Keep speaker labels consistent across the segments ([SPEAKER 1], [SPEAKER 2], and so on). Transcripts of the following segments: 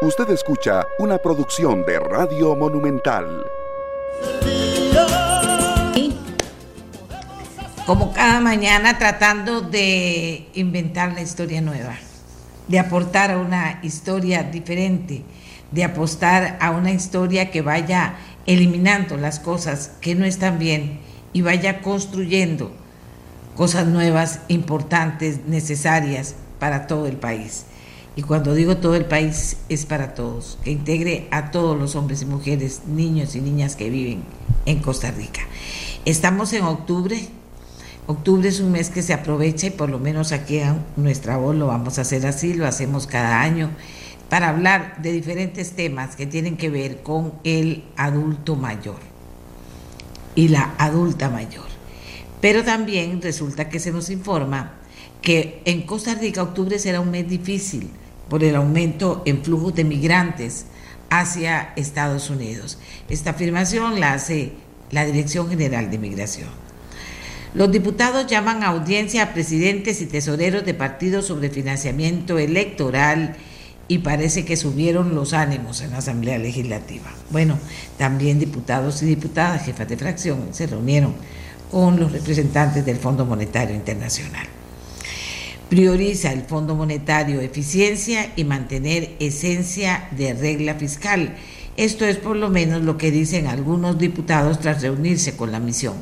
[SPEAKER 1] Usted escucha una producción de Radio Monumental.
[SPEAKER 2] Como cada mañana tratando de inventar la historia nueva, de aportar una historia diferente, de apostar a una historia que vaya eliminando las cosas que no están bien y vaya construyendo cosas nuevas, importantes, necesarias para todo el país. Y cuando digo todo el país es para todos, que integre a todos los hombres y mujeres, niños y niñas que viven en Costa Rica. Estamos en octubre, Octubre es un mes que se aprovecha y por lo menos aquí en nuestra voz lo vamos a hacer así, lo hacemos cada año, para hablar de diferentes temas que tienen que ver con el adulto mayor y la adulta mayor. Pero también resulta que se nos informa que en Costa Rica octubre será un mes difícil por el aumento en flujos de migrantes hacia Estados Unidos. Esta afirmación la hace la Dirección General de Migración. Los diputados llaman a audiencia a presidentes y tesoreros de partidos sobre financiamiento electoral y parece que subieron los ánimos en la Asamblea Legislativa. Bueno, también diputados y diputadas, jefas de fracción, se reunieron con los representantes del Fondo Monetario Internacional. Prioriza el Fondo Monetario eficiencia y mantener esencia de regla fiscal esto es por lo menos lo que dicen algunos diputados tras reunirse con la misión.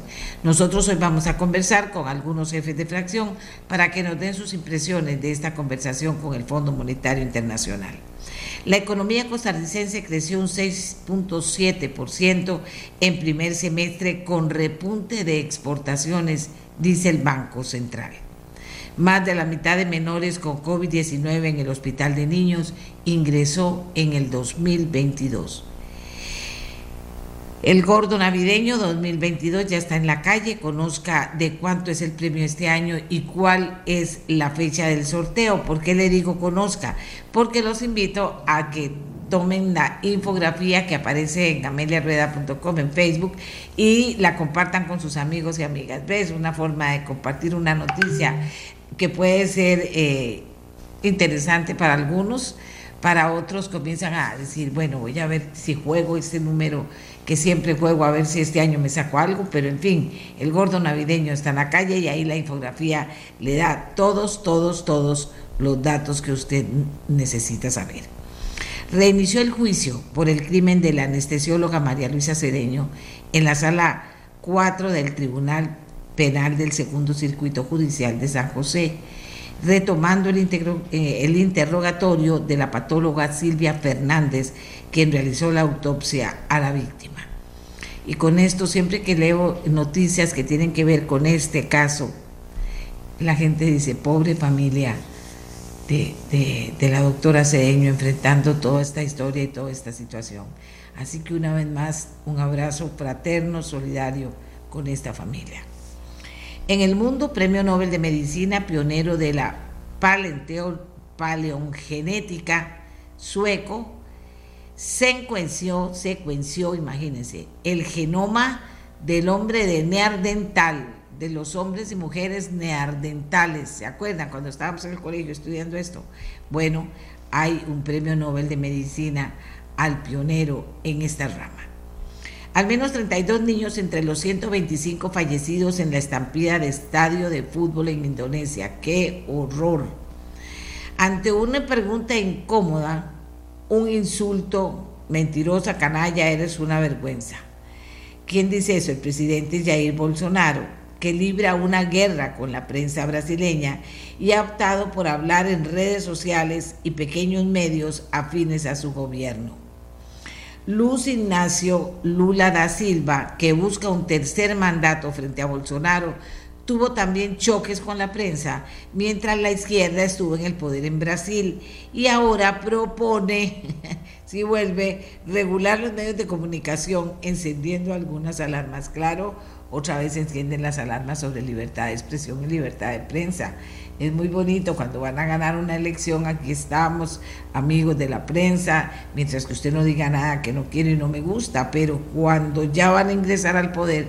[SPEAKER 2] Nosotros hoy vamos a conversar con algunos jefes de fracción para que nos den sus impresiones de esta conversación con el Fondo Monetario Internacional. La economía costarricense creció un 6.7% en primer semestre con repunte de exportaciones, dice el Banco Central. Más de la mitad de menores con COVID-19 en el Hospital de Niños ingresó en el 2022. El gordo navideño 2022 ya está en la calle, conozca de cuánto es el premio este año y cuál es la fecha del sorteo. ¿Por qué le digo conozca? Porque los invito a que tomen la infografía que aparece en ameliarueda.com en Facebook y la compartan con sus amigos y amigas. ¿Ves? Una forma de compartir una noticia que puede ser eh, interesante para algunos, para otros comienzan a decir, bueno, voy a ver si juego este número que siempre juego, a ver si este año me saco algo, pero en fin, el gordo navideño está en la calle y ahí la infografía le da todos, todos, todos los datos que usted necesita saber. Reinició el juicio por el crimen de la anestesióloga María Luisa Cedeño en la sala 4 del Tribunal Penal del Segundo Circuito Judicial de San José, retomando el, eh, el interrogatorio de la patóloga Silvia Fernández, quien realizó la autopsia a la víctima. Y con esto, siempre que leo noticias que tienen que ver con este caso, la gente dice, pobre familia de, de, la doctora Cedeño enfrentando toda esta historia y toda esta situación. Así que una vez más, un abrazo fraterno, solidario con esta familia. En el mundo, Premio Nobel de Medicina, pionero de la paleongenética sueco, secuenció, secuenció, imagínense, el genoma del hombre de Neandertal, de los hombres y mujeres neandertales. ¿Se acuerdan cuando estábamos en el colegio estudiando esto? Bueno, hay un premio Nobel de Medicina al pionero en esta rama. Al menos 32 niños entre los 125 fallecidos en la estampida de estadio de fútbol en Indonesia. ¡Qué horror! Ante una pregunta incómoda, un insulto, mentirosa, canalla, eres una vergüenza. ¿Quién dice eso? El presidente Jair Bolsonaro, que libra una guerra con la prensa brasileña y ha optado por hablar en redes sociales y pequeños medios afines a su gobierno. Luz Ignacio Lula da Silva, que busca un tercer mandato frente a Bolsonaro, tuvo también choques con la prensa, mientras la izquierda estuvo en el poder en Brasil y ahora propone, si vuelve, regular los medios de comunicación, encendiendo algunas alarmas. Claro, otra vez encienden las alarmas sobre libertad de expresión y libertad de prensa. Es muy bonito cuando van a ganar una elección, aquí estamos, amigos de la prensa, mientras que usted no diga nada que no quiere y no me gusta, pero cuando ya van a ingresar al poder,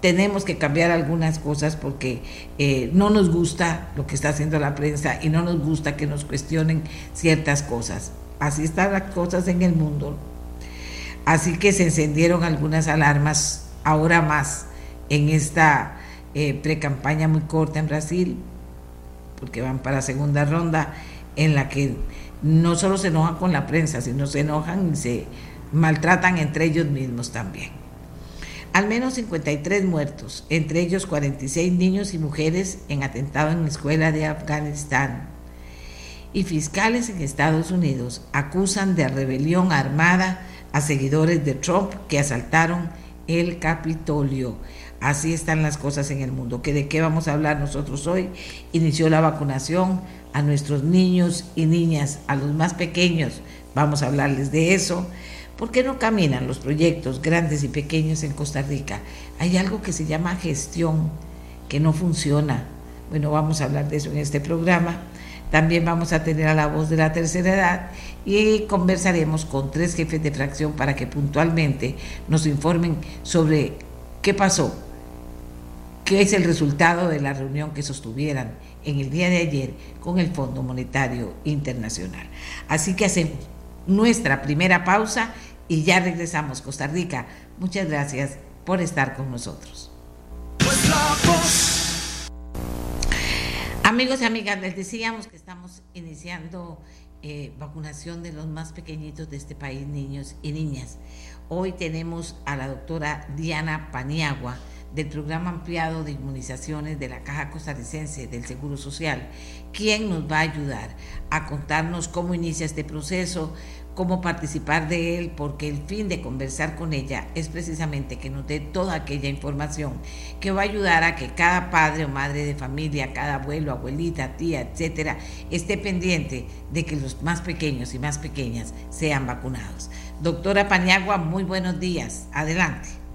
[SPEAKER 2] tenemos que cambiar algunas cosas porque eh, no nos gusta lo que está haciendo la prensa y no nos gusta que nos cuestionen ciertas cosas. así están las cosas en el mundo. Así que se encendieron algunas alarmas, ahora más, en esta eh, pre-campaña muy corta en Brasil, porque van para segunda ronda, en la que no solo se enojan con la prensa, sino se enojan y se maltratan entre ellos mismos también. Al menos 53 muertos, entre ellos 46 niños y mujeres en atentado en la escuela de Afganistán. Y fiscales en Estados Unidos acusan de rebelión armada a seguidores de Trump que asaltaron el Capitolio. Así están las cosas en el mundo. ¿Que ¿De qué vamos a hablar nosotros hoy? Inició la vacunación a nuestros niños y niñas, a los más pequeños. Vamos a hablarles de eso. ¿Por qué no caminan los proyectos grandes y pequeños en Costa Rica? Hay algo que se llama gestión, que no funciona. Bueno, vamos a hablar de eso en este programa. También vamos a tener a la voz de la tercera edad y conversaremos con tres jefes de fracción para que puntualmente nos informen sobre qué pasó, qué es el resultado de la reunión que sostuvieran en el día de ayer con el Fondo Monetario Internacional. Así que hacemos nuestra primera pausa y ya regresamos, Costa Rica. Muchas gracias por estar con nosotros. Amigos y amigas, les decíamos que estamos iniciando eh, vacunación de los más pequeñitos de este país, niños y niñas. Hoy tenemos a la doctora Diana Paniagua del programa ampliado de inmunizaciones de la Caja Costarricense del Seguro Social, quien nos va a ayudar a contarnos cómo inicia este proceso, cómo participar de él, porque el fin de conversar con ella es precisamente que nos dé toda aquella información que va a ayudar a que cada padre o madre de familia, cada abuelo, abuelita, tía, etcétera, esté pendiente de que los más pequeños y más pequeñas sean vacunados. Doctora Paniagua, muy buenos días. Adelante.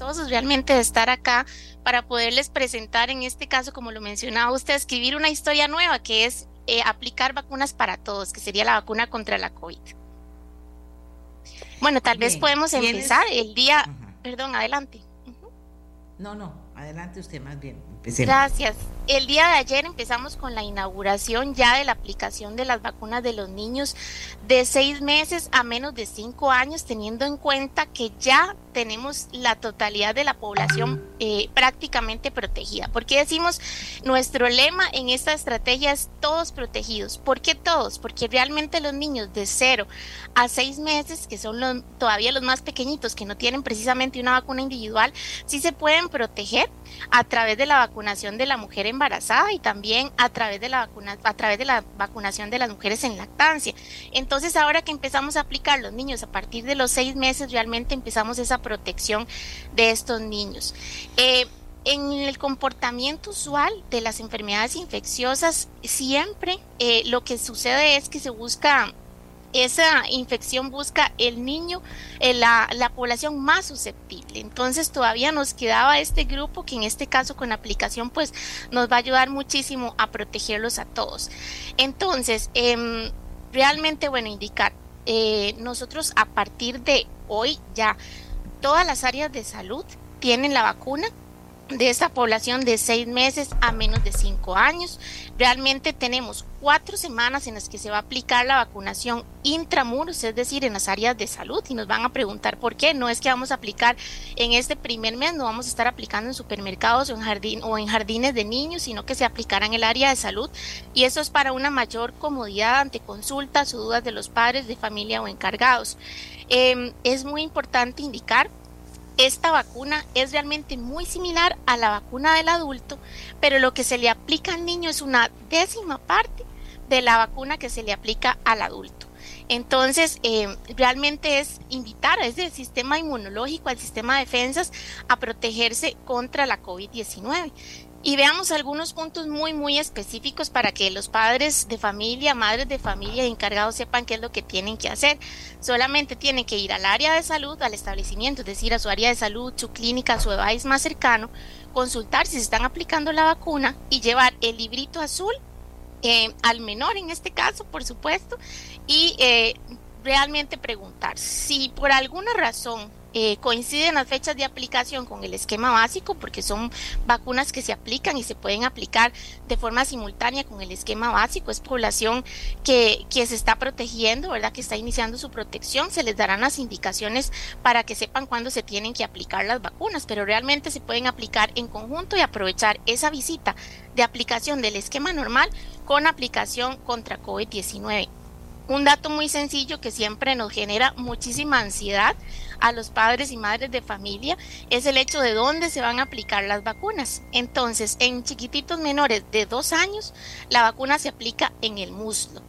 [SPEAKER 3] Todos realmente de estar acá para poderles presentar en este caso, como lo mencionaba usted, escribir una historia nueva que es eh, aplicar vacunas para todos, que sería la vacuna contra la COVID. Bueno, tal vez podemos empezar el día, perdón, adelante.
[SPEAKER 2] No, no, adelante usted más bien.
[SPEAKER 3] Gracias. El día de ayer empezamos con la inauguración ya de la aplicación de las vacunas de los niños de seis meses a menos de cinco años, teniendo en cuenta que ya tenemos la totalidad de la población eh, prácticamente protegida. ¿Por qué decimos nuestro lema en esta estrategia es todos protegidos? ¿Por qué todos? Porque realmente los niños de cero a seis meses, que son todavía los más pequeñitos, que no tienen precisamente una vacuna individual, sí se pueden proteger a través de la vacunación de la mujer embarazada y también a través de la vacuna, a través de la vacunación de las mujeres en lactancia. Entonces, ahora que empezamos a aplicar los niños a partir de los seis meses, realmente empezamos esa protección de estos niños. Eh, en el comportamiento usual de las enfermedades infecciosas, siempre eh, lo que sucede es que se busca esa infección busca el niño, eh, la, la, población más susceptible. Entonces todavía nos quedaba este grupo que en este caso con aplicación pues nos va a ayudar muchísimo a protegerlos a todos. Entonces, em, realmente bueno, indicar, eh, nosotros a partir de hoy ya todas las áreas de salud tienen la vacuna de esta población de seis meses a menos de cinco años. Realmente tenemos cuatro semanas en las que se va a aplicar la vacunación intramuros, es decir, en las áreas de salud. Y nos van a preguntar por qué. No es que vamos a aplicar en este primer mes, no vamos a estar aplicando en supermercados o en, jardín, o en jardines de niños, sino que se aplicará en el área de salud. Y eso es para una mayor comodidad ante consultas o dudas de los padres de familia o encargados. Em, es muy importante indicar esta vacuna es realmente muy similar a la vacuna del adulto, pero lo que se le aplica al niño es una décima parte de la vacuna que se le aplica al adulto. Entonces, eh, realmente es invitar a ese sistema inmunológico, al sistema de defensas, a protegerse contra la COVID-19 y veamos algunos puntos muy, muy específicos para que los padres de familia, madres de familia encargados sepan qué es lo que tienen que hacer. Solamente tienen que ir al área de salud, al establecimiento, es decir, a su área de salud, su clínica, su device más cercano, consultar si se están aplicando la vacuna y llevar el librito azul eh, al menor en este caso, por supuesto, y eh, realmente preguntar si por alguna razón eh, coinciden las fechas de aplicación con el esquema básico porque son vacunas que se aplican y se pueden aplicar de forma simultánea con el esquema básico. Es población que, que se está protegiendo, ¿verdad? Que está iniciando su protección. Se les darán las indicaciones para que sepan cuándo se tienen que aplicar las vacunas, pero realmente se pueden aplicar en conjunto y aprovechar esa visita de aplicación del esquema normal con aplicación contra COVID-19. Un dato muy sencillo que siempre nos genera muchísima ansiedad a los padres y madres de familia es el hecho de dónde se van a aplicar las vacunas. Entonces, en chiquititos menores de dos años, la vacuna se aplica en el muslo.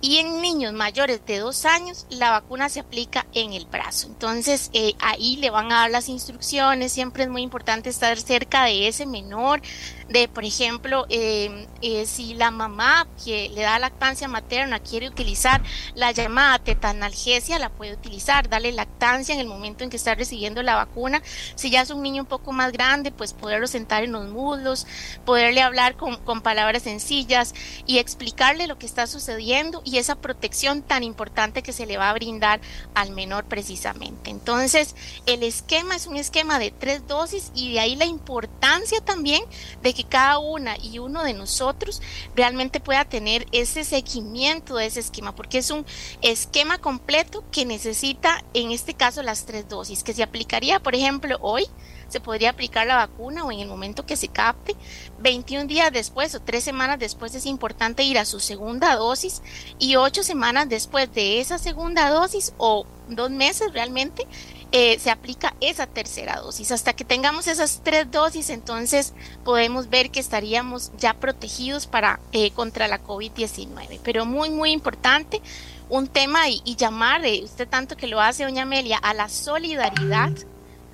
[SPEAKER 3] Y en niños mayores de dos años, la vacuna se aplica en el brazo. Entonces, eh, ahí le van a dar las instrucciones. Siempre es muy importante estar cerca de ese menor, de, por ejemplo, em, eh, si la mamá que le da lactancia materna quiere utilizar la llamada tetanalgesia, la puede utilizar, darle lactancia en el momento en que está recibiendo la vacuna. Si ya es un niño un poco más grande, pues poderlo sentar en los muslos, poderle hablar con, con palabras sencillas y explicarle lo que está sucediendo y esa protección tan importante que se le va a brindar al menor precisamente. Entonces, el esquema es un esquema de tres dosis y de ahí la importancia también de que cada una y uno de nosotros realmente pueda tener ese seguimiento de ese esquema, porque es un esquema completo que necesita, en este caso, las tres dosis, que se aplicaría, por ejemplo, hoy, se podría aplicar la vacuna o en el momento que se capte. 21 días después o tres semanas después es importante ir a su segunda dosis y ocho semanas después de esa segunda dosis o dos meses realmente eh, se aplica esa tercera dosis. Hasta que tengamos esas tres dosis, entonces podemos ver que estaríamos ya protegidos para eh, contra la COVID-19. Pero muy, muy importante un tema y, llamar, eh, usted tanto que lo hace, doña Amelia, a la solidaridad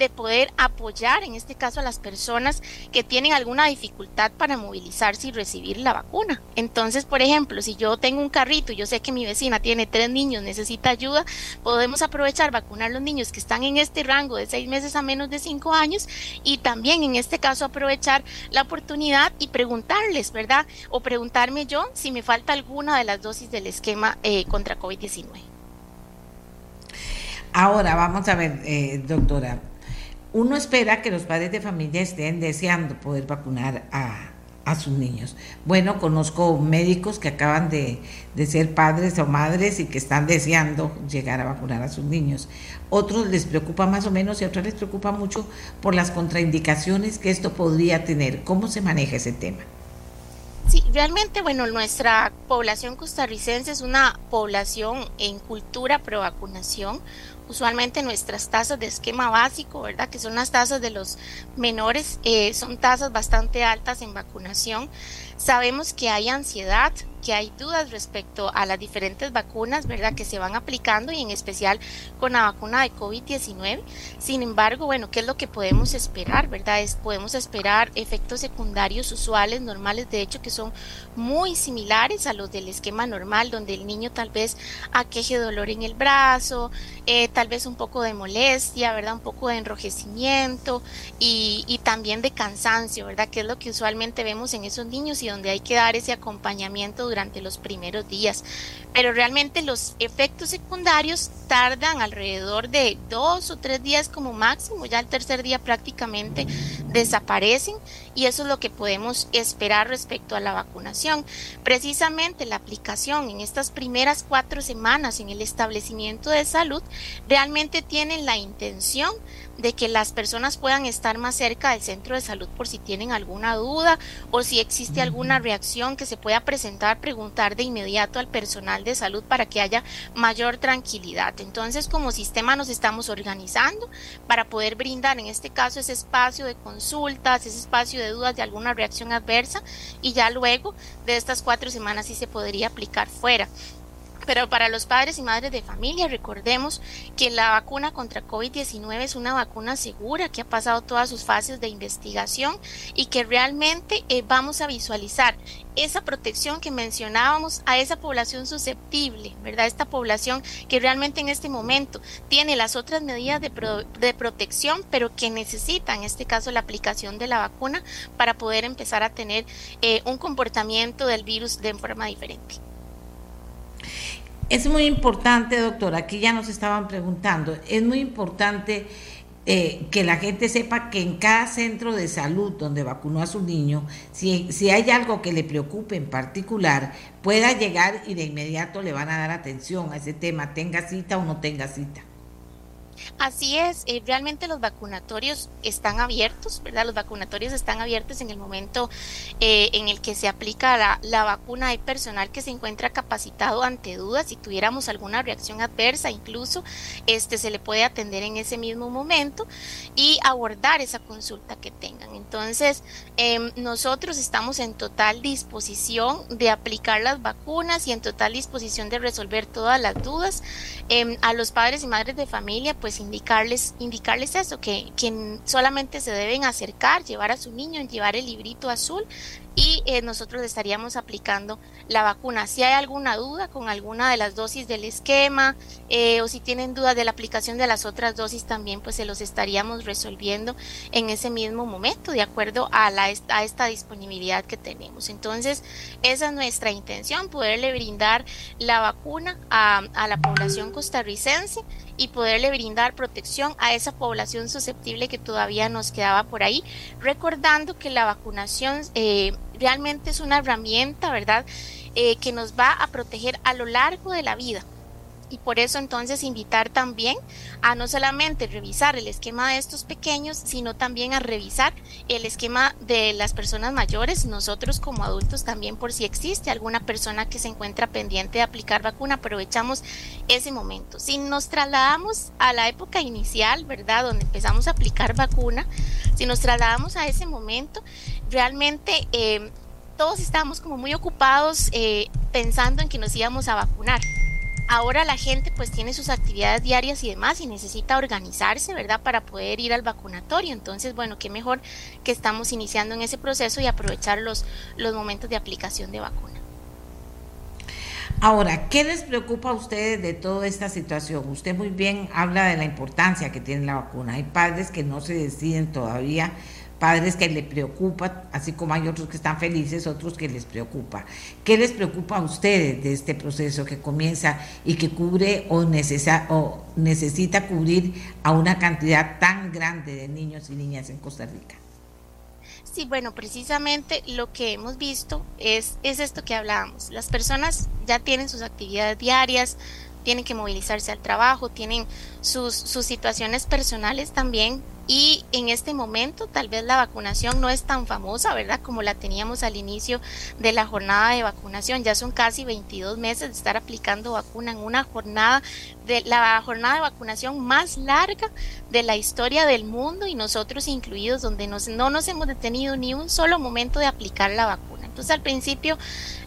[SPEAKER 3] de poder apoyar en este caso a las personas que tienen alguna dificultad para movilizarse y recibir la vacuna. Entonces, por ejemplo, si yo tengo un carrito y yo sé que mi vecina tiene tres niños, necesita ayuda, podemos aprovechar vacunar a los niños que están en este rango de seis meses a menos de cinco años y también en este caso aprovechar la oportunidad y preguntarles, ¿verdad? O preguntarme yo si me falta alguna de las dosis del esquema eh, contra COVID-19.
[SPEAKER 2] Ahora, vamos a ver, eh, doctora, uno espera que los padres de familia estén deseando poder vacunar a, sus niños. Bueno, conozco médicos que acaban de, ser padres o madres y que están deseando llegar a vacunar a sus niños. Otros les preocupa más o menos y a otros les preocupa mucho por las contraindicaciones que esto podría tener. ¿Cómo se maneja ese tema?
[SPEAKER 3] Sí, realmente, bueno, nuestra población costarricense es una población en cultura pro vacunación usualmente nuestras tasas de esquema básico, ¿verdad? Que son las tasas de los menores, eh, son tasas bastante altas en vacunación. Sabemos que hay ansiedad, que hay dudas respecto a las diferentes vacunas, ¿verdad? Que se van aplicando y en especial con la vacuna de COVID-19. Sin embargo, bueno, ¿qué es lo que podemos esperar, verdad? Es, podemos esperar efectos secundarios usuales, normales, de hecho, que son muy similares a los del esquema normal, donde el niño tal vez aqueje dolor en el brazo, eh, tal vez un poco de molestia, ¿verdad? Un poco de enrojecimiento y, y también de cansancio, ¿verdad? Que es lo que usualmente vemos en esos niños y donde hay que dar ese acompañamiento durante los primeros días. Pero realmente los efectos secundarios tardan alrededor de dos o tres días como máximo, ya el tercer día prácticamente desaparecen y eso es lo que podemos esperar respecto a la vacunación. Precisamente la aplicación en estas primeras cuatro semanas en el establecimiento de salud realmente tiene la intención de que las personas puedan estar más cerca del centro de salud por si tienen alguna duda o si existe alguna reacción que se pueda presentar, preguntar de inmediato al personal de salud para que haya mayor tranquilidad. Entonces, como sistema nos estamos organizando para poder brindar en este caso ese espacio de consultas, ese espacio de dudas de alguna reacción adversa y ya luego de estas cuatro semanas sí se podría aplicar fuera. Pero para los padres y madres de familia, recordemos que la vacuna contra COVID-19 es una vacuna segura que ha pasado todas sus fases de investigación y que realmente eh, vamos a visualizar esa protección que mencionábamos a esa población susceptible, ¿verdad? Esta población que realmente en este momento tiene las otras medidas de, de protección, pero que necesita en este caso la aplicación de la vacuna para poder empezar a tener eh, un comportamiento del virus de forma diferente.
[SPEAKER 2] Es muy importante, doctora, aquí ya nos estaban preguntando, es muy importante eh, que la gente sepa que en cada centro de salud donde vacunó a su niño, si, si hay algo que le preocupe en particular, pueda llegar y de inmediato le van a dar atención a ese tema, tenga cita o no tenga cita.
[SPEAKER 3] Así es, eh, realmente los vacunatorios están abiertos, ¿verdad? Los vacunatorios están abiertos en el momento eh, en el que se aplica la, la, vacuna. Hay personal que se encuentra capacitado ante dudas. Si tuviéramos alguna reacción adversa, incluso este, se le puede atender en ese mismo momento y abordar esa consulta que tengan. Entonces, em, nosotros estamos en total disposición de aplicar las vacunas y en total disposición de resolver todas las dudas. Em, a los padres y madres de familia, pues indicarles, indicarles eso, que, solamente se deben acercar, llevar a su niño, llevar el librito azul y eh, nosotros estaríamos aplicando la vacuna. Si hay alguna duda con alguna de las dosis del esquema eh, o si tienen dudas de la aplicación de las otras dosis también, pues se los estaríamos resolviendo en ese mismo momento, de acuerdo a, la, a esta disponibilidad que tenemos. Entonces, esa es nuestra intención, poderle brindar la vacuna a, a la población costarricense y poderle brindar protección a esa población susceptible que todavía nos quedaba por ahí, recordando que la vacunación eh, realmente es una herramienta, ¿verdad?, eh, que nos va a proteger a lo largo de la vida y por eso entonces invitar también a no solamente revisar el esquema de estos pequeños, sino también a revisar el esquema de las personas mayores, nosotros como adultos también por si existe alguna persona que se encuentra pendiente de aplicar vacuna, aprovechamos ese momento. Si nos trasladamos a la época inicial, ¿verdad? Donde empezamos a aplicar vacuna, si nos trasladamos a ese momento, realmente... Eh, todos estábamos como muy ocupados eh, pensando en que nos íbamos a vacunar ahora la gente pues tiene sus actividades diarias y demás y necesita organizarse, ¿verdad? Para poder ir al vacunatorio. Entonces, bueno, qué mejor que estamos iniciando en ese proceso y aprovechar los, los momentos de aplicación de vacuna.
[SPEAKER 2] Ahora, ¿qué les preocupa a ustedes de toda esta situación? Usted muy bien habla de la importancia que tiene la vacuna. Hay padres que no se deciden todavía padres que les preocupa, así como hay otros que están felices, otros que les preocupa. ¿Qué les preocupa a ustedes de este proceso que comienza y que cubre o, necesita, o necesita cubrir a una cantidad tan grande de niños y niñas en Costa Rica?
[SPEAKER 3] Sí, bueno, precisamente lo que hemos visto es, es esto que hablábamos. Las personas ya tienen sus actividades diarias, tienen que movilizarse al trabajo, tienen sus, situaciones personales también y en este momento tal vez la vacunación no es tan famosa, ¿verdad? Como la teníamos al inicio de la jornada de vacunación. Ya son casi 22 meses de estar aplicando vacuna en una jornada de la jornada de vacunación más larga de la historia del mundo y nosotros incluidos donde nos, no nos hemos detenido ni un solo momento de aplicar la vacuna. Entonces al principio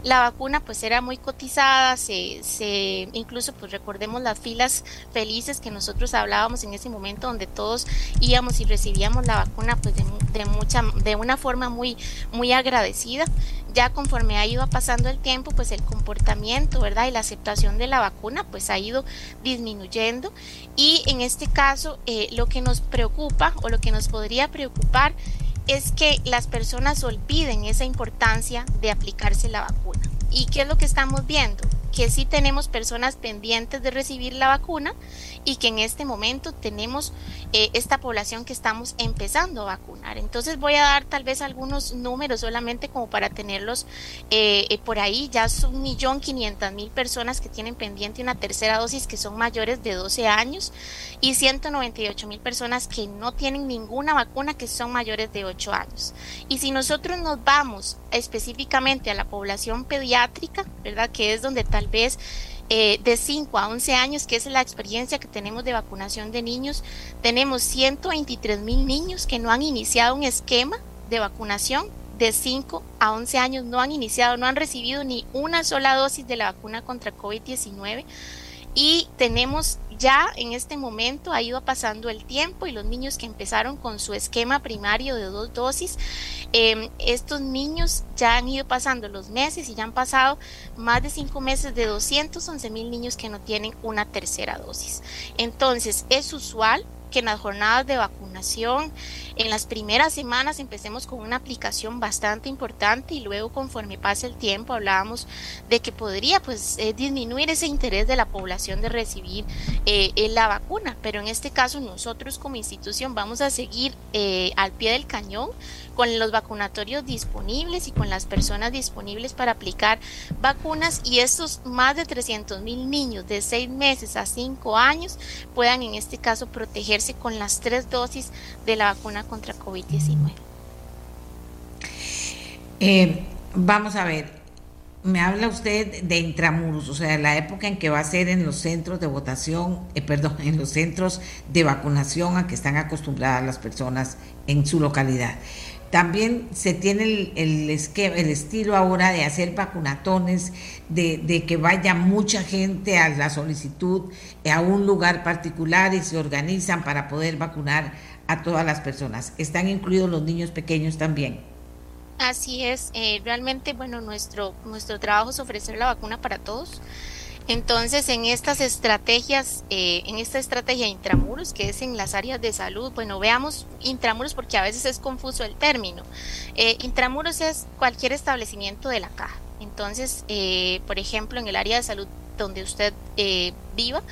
[SPEAKER 3] la vacuna pues era muy cotizada, se, se, incluso pues recordemos las filas felices que nosotros hablábamos en ese momento donde todos íbamos y recibíamos la vacuna pues de, mucha, de una forma muy, muy agradecida. Ya conforme ha ido pasando el tiempo, pues el comportamiento, ¿verdad? Y la aceptación de la vacuna, pues ha ido disminuyendo. Y en este caso, eh, lo que nos preocupa o lo que nos podría preocupar es que las personas olviden esa importancia de aplicarse la vacuna. ¿Y qué es lo que estamos viendo? Que sí tenemos personas pendientes de recibir la vacuna y que en este momento tenemos eh, esta población que estamos empezando a vacunar. Entonces voy a dar tal vez algunos números solamente como para tenerlos eh, eh, por ahí. Ya son un millón quinientas mil personas que tienen pendiente una tercera dosis que son mayores de 12 años y 198 mil personas que no tienen ninguna vacuna que son mayores de 8 años. Y si nosotros nos vamos específicamente a la población pediátrica, ¿verdad? Que es donde tal vez eh, de 5 a 11 años, que es la experiencia que tenemos de vacunación de niños, tenemos 123 mil niños que no han iniciado un esquema de vacunación. De 5 a 11 años no han iniciado, no han recibido ni una sola dosis de la vacuna contra COVID-19 y tenemos ya en este momento ha ido pasando el tiempo y los niños que empezaron con su esquema primario de dos dosis, em, estos niños ya han ido pasando los meses y ya han pasado más de cinco meses de 211 mil niños que no tienen una tercera dosis. Entonces es usual que en las jornadas de vacunación, en las primeras semanas empecemos con una aplicación bastante importante y luego conforme pase el tiempo hablábamos de que podría pues eh, disminuir ese interés de la población de recibir eh, la vacuna, pero en este caso nosotros como institución vamos a seguir eh, al pie del cañón con los vacunatorios disponibles y con las personas disponibles para aplicar vacunas y estos más de 300 mil niños de 6 meses a 5 años puedan en este caso protegerse con las tres dosis de la vacuna contra COVID-19.
[SPEAKER 2] Eh, vamos a ver, me habla usted de intramuros, o sea, la época en que va a ser en los centros de votación, eh, perdón, en los centros de vacunación a que están acostumbradas las personas en su localidad. También se tiene el, el, el estilo ahora de hacer vacunatones, de, de, que vaya mucha gente a la solicitud a un lugar particular y se organizan para poder vacunar a todas las personas. ¿Están incluidos los niños pequeños también?
[SPEAKER 3] Así es, eh, realmente, bueno, nuestro, nuestro trabajo es ofrecer la vacuna para todos. Entonces, en estas estrategias, eh, en esta estrategia intramuros, que es en las áreas de salud, bueno, veamos intramuros porque a veces es confuso el término. Eh, intramuros es cualquier establecimiento de la caja. Entonces, eh, por ejemplo, en el área de salud donde usted eh, viva,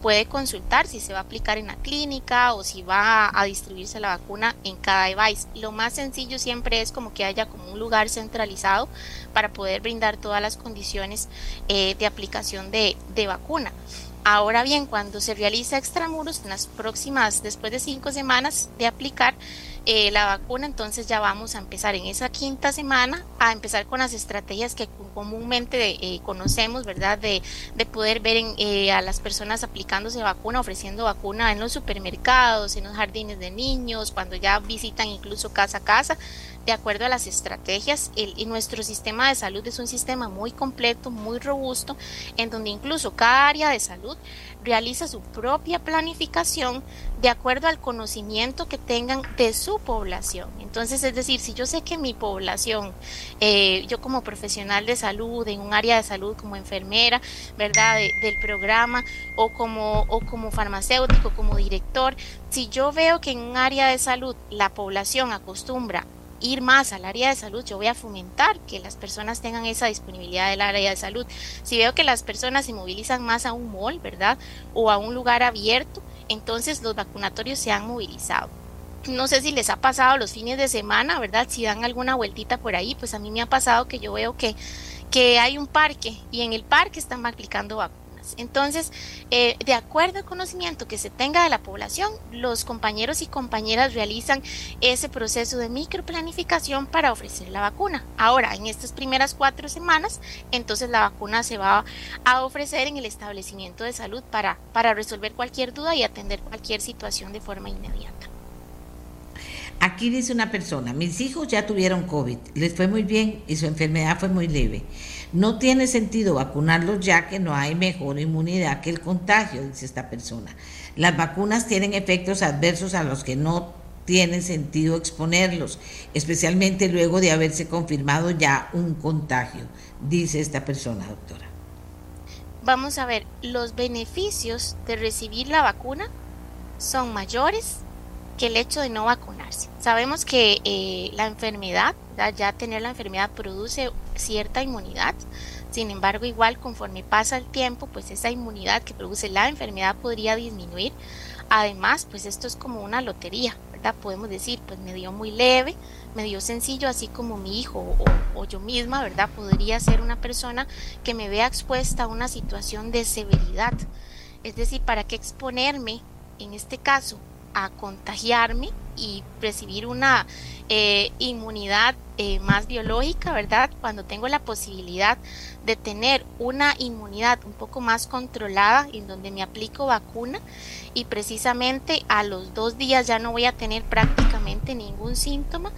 [SPEAKER 3] puede consultar si se va a aplicar en la clínica o si va a, distribuirse la vacuna en cada device. Lo más sencillo siempre es como que haya como un lugar centralizado para poder brindar todas las condiciones eh, de aplicación de, de vacuna. Ahora bien, cuando se realiza extramuros en las próximas, después de cinco semanas de aplicar, eh, la vacuna, entonces ya vamos a empezar en esa quinta semana a empezar con las estrategias que comúnmente eh, conocemos, ¿verdad? De, de poder ver en, eh, a las personas aplicándose vacuna, ofreciendo vacuna en los supermercados, en los jardines de niños, cuando ya visitan incluso casa a casa, de acuerdo a las estrategias. El, y nuestro sistema de salud es un sistema muy completo, muy robusto, en donde incluso cada área de salud realiza su propia planificación de acuerdo al conocimiento que tengan de su población. Entonces, es decir, si yo sé que mi población, eh, yo como profesional de salud, en un área de salud como enfermera, ¿verdad? del programa o como, o como farmacéutico, como director, si yo veo que en un área de salud la población acostumbra ir más al área de salud, yo voy a fomentar que las personas tengan esa disponibilidad del área de salud. Si veo que las personas se movilizan más a un mall, ¿verdad? O a un lugar abierto, entonces los vacunatorios se han movilizado. No sé si les ha pasado los fines de semana, ¿verdad? Si dan alguna vueltita por ahí, pues a mí me ha pasado que yo veo que, que hay un parque y en el parque están aplicando vacunas entonces, eh, de acuerdo al conocimiento que se tenga de la población, los compañeros y compañeras realizan ese proceso de microplanificación para ofrecer la vacuna. Ahora, en estas primeras cuatro semanas, entonces la vacuna se va a ofrecer en el establecimiento de salud para, para resolver cualquier duda y atender cualquier situación de forma inmediata.
[SPEAKER 2] Aquí dice una persona, mis hijos ya tuvieron COVID, les fue muy bien y su enfermedad fue muy leve. No tiene sentido vacunarlos ya que no hay mejor inmunidad que el contagio, dice esta persona. Las vacunas tienen efectos adversos a los que no tiene sentido exponerlos, especialmente luego de haberse confirmado ya un contagio, dice esta persona, doctora.
[SPEAKER 3] Vamos a ver, los beneficios de recibir la vacuna son mayores que el hecho de no vacunarse. Sabemos que eh, la enfermedad, ya tener la enfermedad produce cierta inmunidad, sin embargo igual conforme pasa el tiempo, pues esa inmunidad que produce la enfermedad podría disminuir. Además, pues esto es como una lotería, ¿verdad? Podemos decir, pues me dio muy leve, me dio sencillo, así como mi hijo o, o yo misma, ¿verdad? Podría ser una persona que me vea expuesta a una situación de severidad. Es decir, ¿para qué exponerme, en este caso, a contagiarme y recibir una eh, inmunidad eh, más biológica, ¿verdad? Cuando tengo la posibilidad de tener una inmunidad un poco más controlada en donde me aplico vacuna y precisamente a los dos días ya no voy a tener prácticamente ningún síntoma.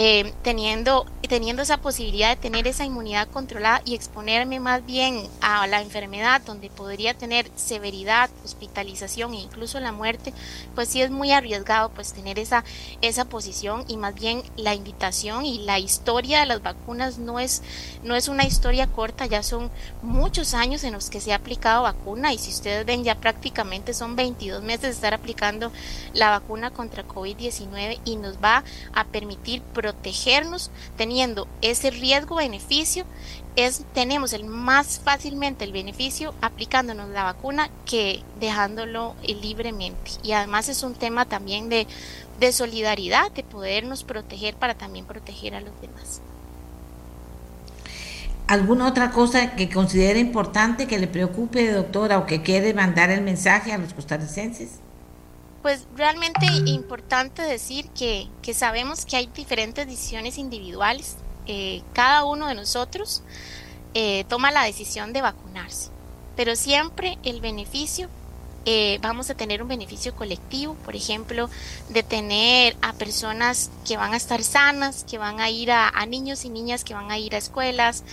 [SPEAKER 3] Eh, teniendo, teniendo esa posibilidad de tener esa inmunidad controlada y exponerme más bien a la enfermedad donde podría tener severidad, hospitalización e incluso la muerte, pues sí es muy arriesgado pues tener esa, esa posición y más bien la invitación y la historia de las vacunas no es, no es una historia corta, ya son muchos años en los que se ha aplicado vacuna y si ustedes ven ya prácticamente son 22 meses de estar aplicando la vacuna contra COVID-19 y nos va a permitir protegernos teniendo ese riesgo-beneficio, es, tenemos el más fácilmente el beneficio aplicándonos la vacuna que dejándolo libremente. Y además es un tema también de, de solidaridad, de podernos proteger para también proteger a los demás.
[SPEAKER 2] ¿Alguna otra cosa que considere importante, que le preocupe, doctora, o que quiere mandar el mensaje a los costarricenses?
[SPEAKER 3] Pues realmente importante decir que, sabemos que hay diferentes decisiones individuales. Eh, cada uno de nosotros eh, toma la decisión de vacunarse, pero siempre el beneficio, eh, vamos a tener un beneficio colectivo, por ejemplo, de tener a personas que van a estar sanas, que van a ir a niños y niñas que van a ir a escuelas,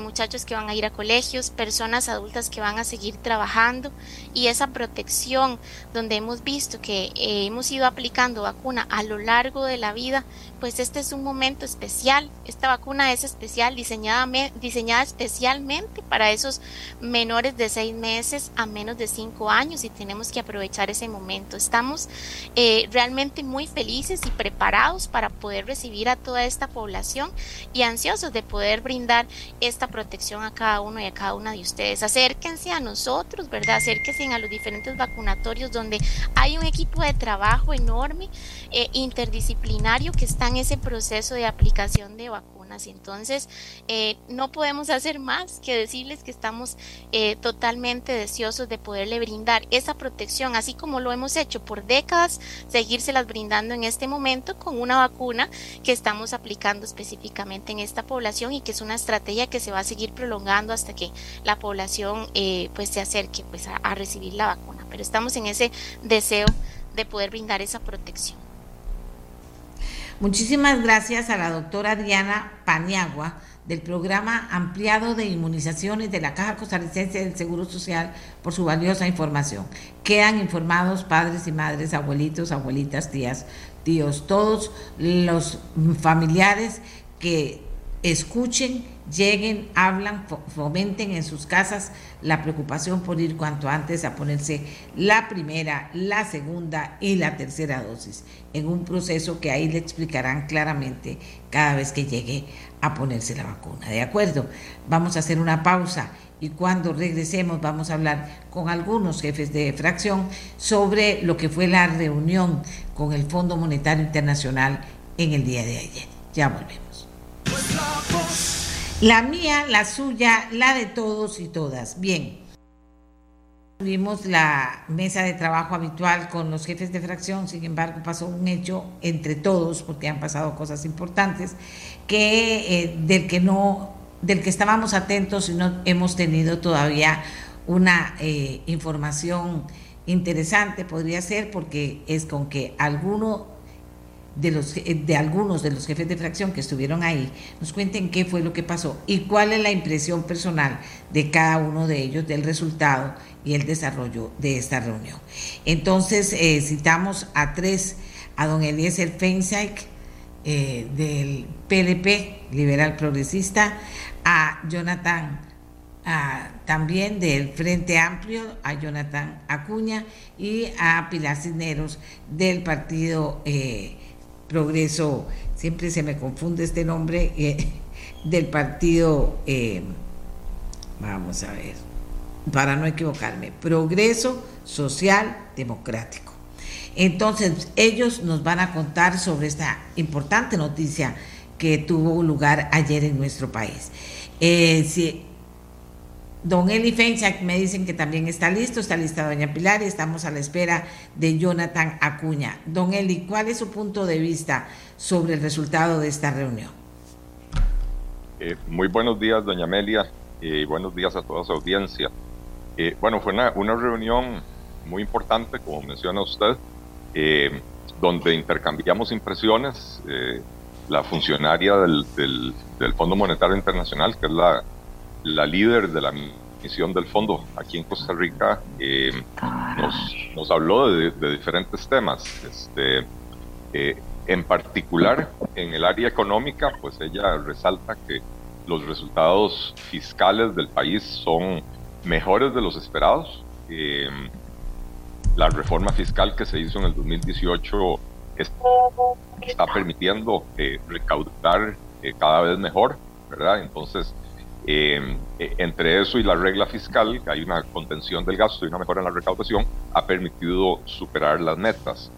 [SPEAKER 3] muchachos que van a ir a colegios, personas adultas que van a seguir trabajando y esa protección donde hemos visto que eh, hemos ido aplicando vacuna a lo largo de la vida, pues este es un momento especial. Esta vacuna es especial, diseñada, diseñada especialmente para esos menores de seis meses a menos de cinco años y tenemos que aprovechar ese momento. Estamos eh, realmente muy felices y preparados para poder recibir a toda esta población y ansiosos de poder brindar esta protección a cada uno y a cada una de ustedes. Acérquense a nosotros, ¿verdad? Acérquense a los diferentes vacunatorios donde hay un equipo de trabajo enorme, eh, interdisciplinario, que está en ese proceso de aplicación de vacunas entonces, eh, no podemos hacer más que decirles que estamos eh, totalmente deseosos de poderle brindar esa protección, así como lo hemos hecho por décadas, seguírselas brindando en este momento con una vacuna que estamos aplicando específicamente en esta población y que es una estrategia que se va a seguir prolongando hasta que la población eh, pues se acerque pues a recibir la vacuna. Pero estamos en ese deseo de poder brindar esa protección.
[SPEAKER 2] Muchísimas gracias a la doctora Diana Paniagua del programa ampliado de inmunizaciones de la Caja Costarricense del Seguro Social por su valiosa información. Quedan informados padres y madres, abuelitos, abuelitas, tías, tíos, todos los familiares que escuchen, lleguen, hablan, fomenten en sus casas la preocupación por ir cuanto antes a ponerse la primera, la segunda y la tercera dosis, en un proceso que ahí le explicarán claramente cada vez que llegue a ponerse la vacuna. ¿De acuerdo? Vamos a hacer una pausa y cuando regresemos vamos a hablar con algunos jefes de fracción sobre lo que fue la reunión con el Fondo Monetario Internacional en el día de ayer. Ya volvemos. La mía, la suya, la de todos y todas. Bien. Tuvimos la mesa de trabajo habitual con los jefes de fracción, sin embargo pasó un hecho entre todos, porque han pasado cosas importantes, que eh, del que no, del que estábamos atentos y no hemos tenido todavía una eh, información interesante, podría ser, porque es con que alguno de, los, de algunos de los jefes de fracción que estuvieron ahí nos cuenten qué fue lo que pasó y cuál es la impresión personal de cada uno de ellos del resultado y el desarrollo de esta reunión. Entonces, eh, citamos a tres, a don Eliezer Feinsack, eh, del PLP, liberal progresista, a Jonathan, también del Frente Amplio, a Jonathan Acuña y a Pilar Cisneros del Partido eh, Progreso, siempre se me confunde este nombre, eh, del partido, eh, vamos a ver, para no equivocarme, Progreso Social Democrático. Entonces, ellos nos van a contar sobre esta importante noticia que tuvo lugar ayer en nuestro país. Eh, Don Eli Feinsack me dicen que también está listo, está lista Doña Pilar y estamos a la espera de Jonathan Acuña. Don Eli, ¿cuál es su punto de vista sobre el resultado de esta reunión?
[SPEAKER 4] Eh, muy buenos días, Doña Amelia, y buenos días a toda su audiencia. Eh, bueno, fue una, reunión muy importante, como menciona usted, eh, donde intercambiamos impresiones la funcionaria del, del, Fondo Monetario Internacional, que es la, la líder de la misión del fondo aquí en Costa Rica, eh, nos, nos, habló de, de, diferentes temas. Este, eh, en particular, en el área económica, pues ella resalta que los resultados fiscales del país son mejores de los esperados. Eh, la reforma fiscal que se hizo en el 2018 está permitiendo eh, recaudar eh, cada vez mejor, ¿verdad? Entonces, entre eso y la regla fiscal, que hay una contención del gasto y una mejora en la recaudación, ha permitido superar las metas.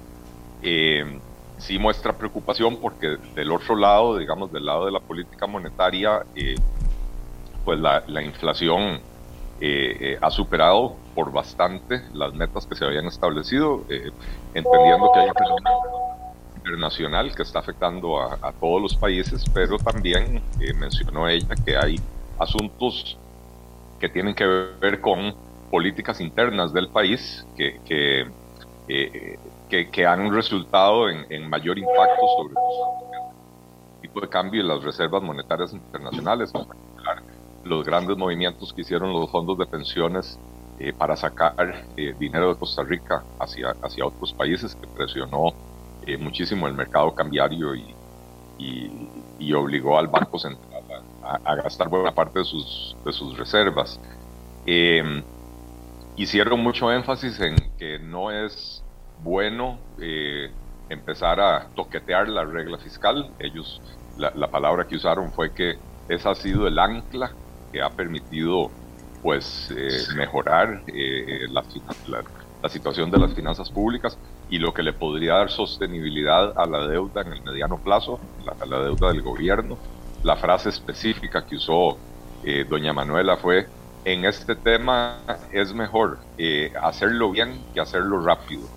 [SPEAKER 4] Sí muestra preocupación porque del otro lado, digamos, del lado de la política monetaria, eh, pues la, la inflación eh, eh, ha superado por bastante las metas que se habían establecido, entendiendo que hay un fenómeno internacional que está afectando a, a todos los países, pero también mencionó ella que hay asuntos que tienen que ver con políticas internas del país que, que que, han resultado en, mayor impacto sobre el tipo de cambio y las reservas monetarias internacionales, en particular los grandes movimientos que hicieron los fondos de pensiones eh, para sacar eh, dinero de Costa Rica hacia, hacia otros países, que presionó eh, muchísimo el mercado cambiario y, y, obligó al Banco Central a, gastar buena parte de sus, de sus reservas. hicieron mucho énfasis en que no es bueno eh, empezar a toquetear la regla fiscal. Ellos, la, palabra que usaron fue que esa ha sido el ancla que ha permitido pues eh, mejorar eh, la, la, situación de las finanzas públicas y lo que le podría dar sostenibilidad a la deuda en el mediano plazo, la, la deuda del gobierno. La frase específica que usó doña Manuela fue, en este tema es mejor hacerlo bien que hacerlo rápido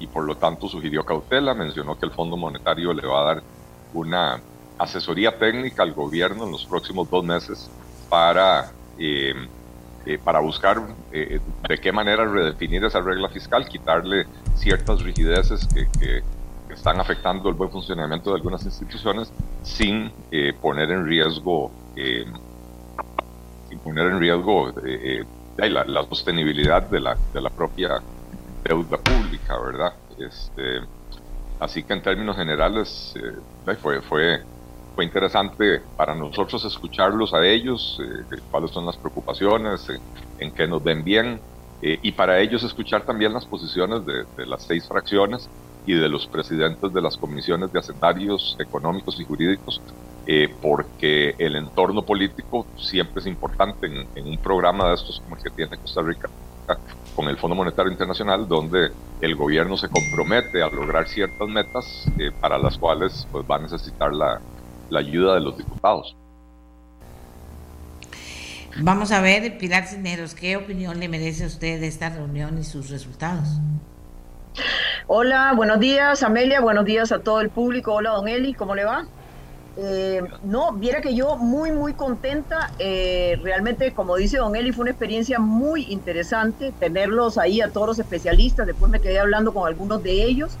[SPEAKER 4] y por lo tanto sugirió cautela, mencionó que el Fondo Monetario le va a dar una asesoría técnica al gobierno en los próximos dos meses para, eh, eh, para buscar eh, de qué manera redefinir esa regla fiscal, quitarle ciertas rigideces que, están afectando el buen funcionamiento de algunas instituciones sin poner en riesgo sin poner en riesgo la, la, sostenibilidad de la, de la propia deuda pública, ¿verdad? Este, así que en términos generales eh, fue, fue, fue interesante para nosotros escucharlos a ellos, eh, cuáles son las preocupaciones, eh, en qué nos ven bien, y para ellos escuchar también las posiciones de, de, las seis fracciones y de los presidentes de las comisiones de hacendarios económicos y jurídicos, porque el entorno político siempre es importante en, en un programa de estos como el que tiene Costa Rica con el Fondo Monetario Internacional, donde el gobierno se compromete a lograr ciertas metas eh, para las cuales pues, va a necesitar la, la ayuda de los diputados.
[SPEAKER 2] Vamos a ver, Pilar Cineros, ¿qué opinión le merece a usted de esta reunión y sus resultados?
[SPEAKER 5] Hola, buenos días, Amelia, buenos días a todo el público. Hola, don Eli, ¿cómo le va? Eh, no, viera que yo muy, muy contenta. Eh, realmente, como dice Don Eli, fue una experiencia muy interesante tenerlos ahí a todos los especialistas. Después me quedé hablando con algunos de ellos.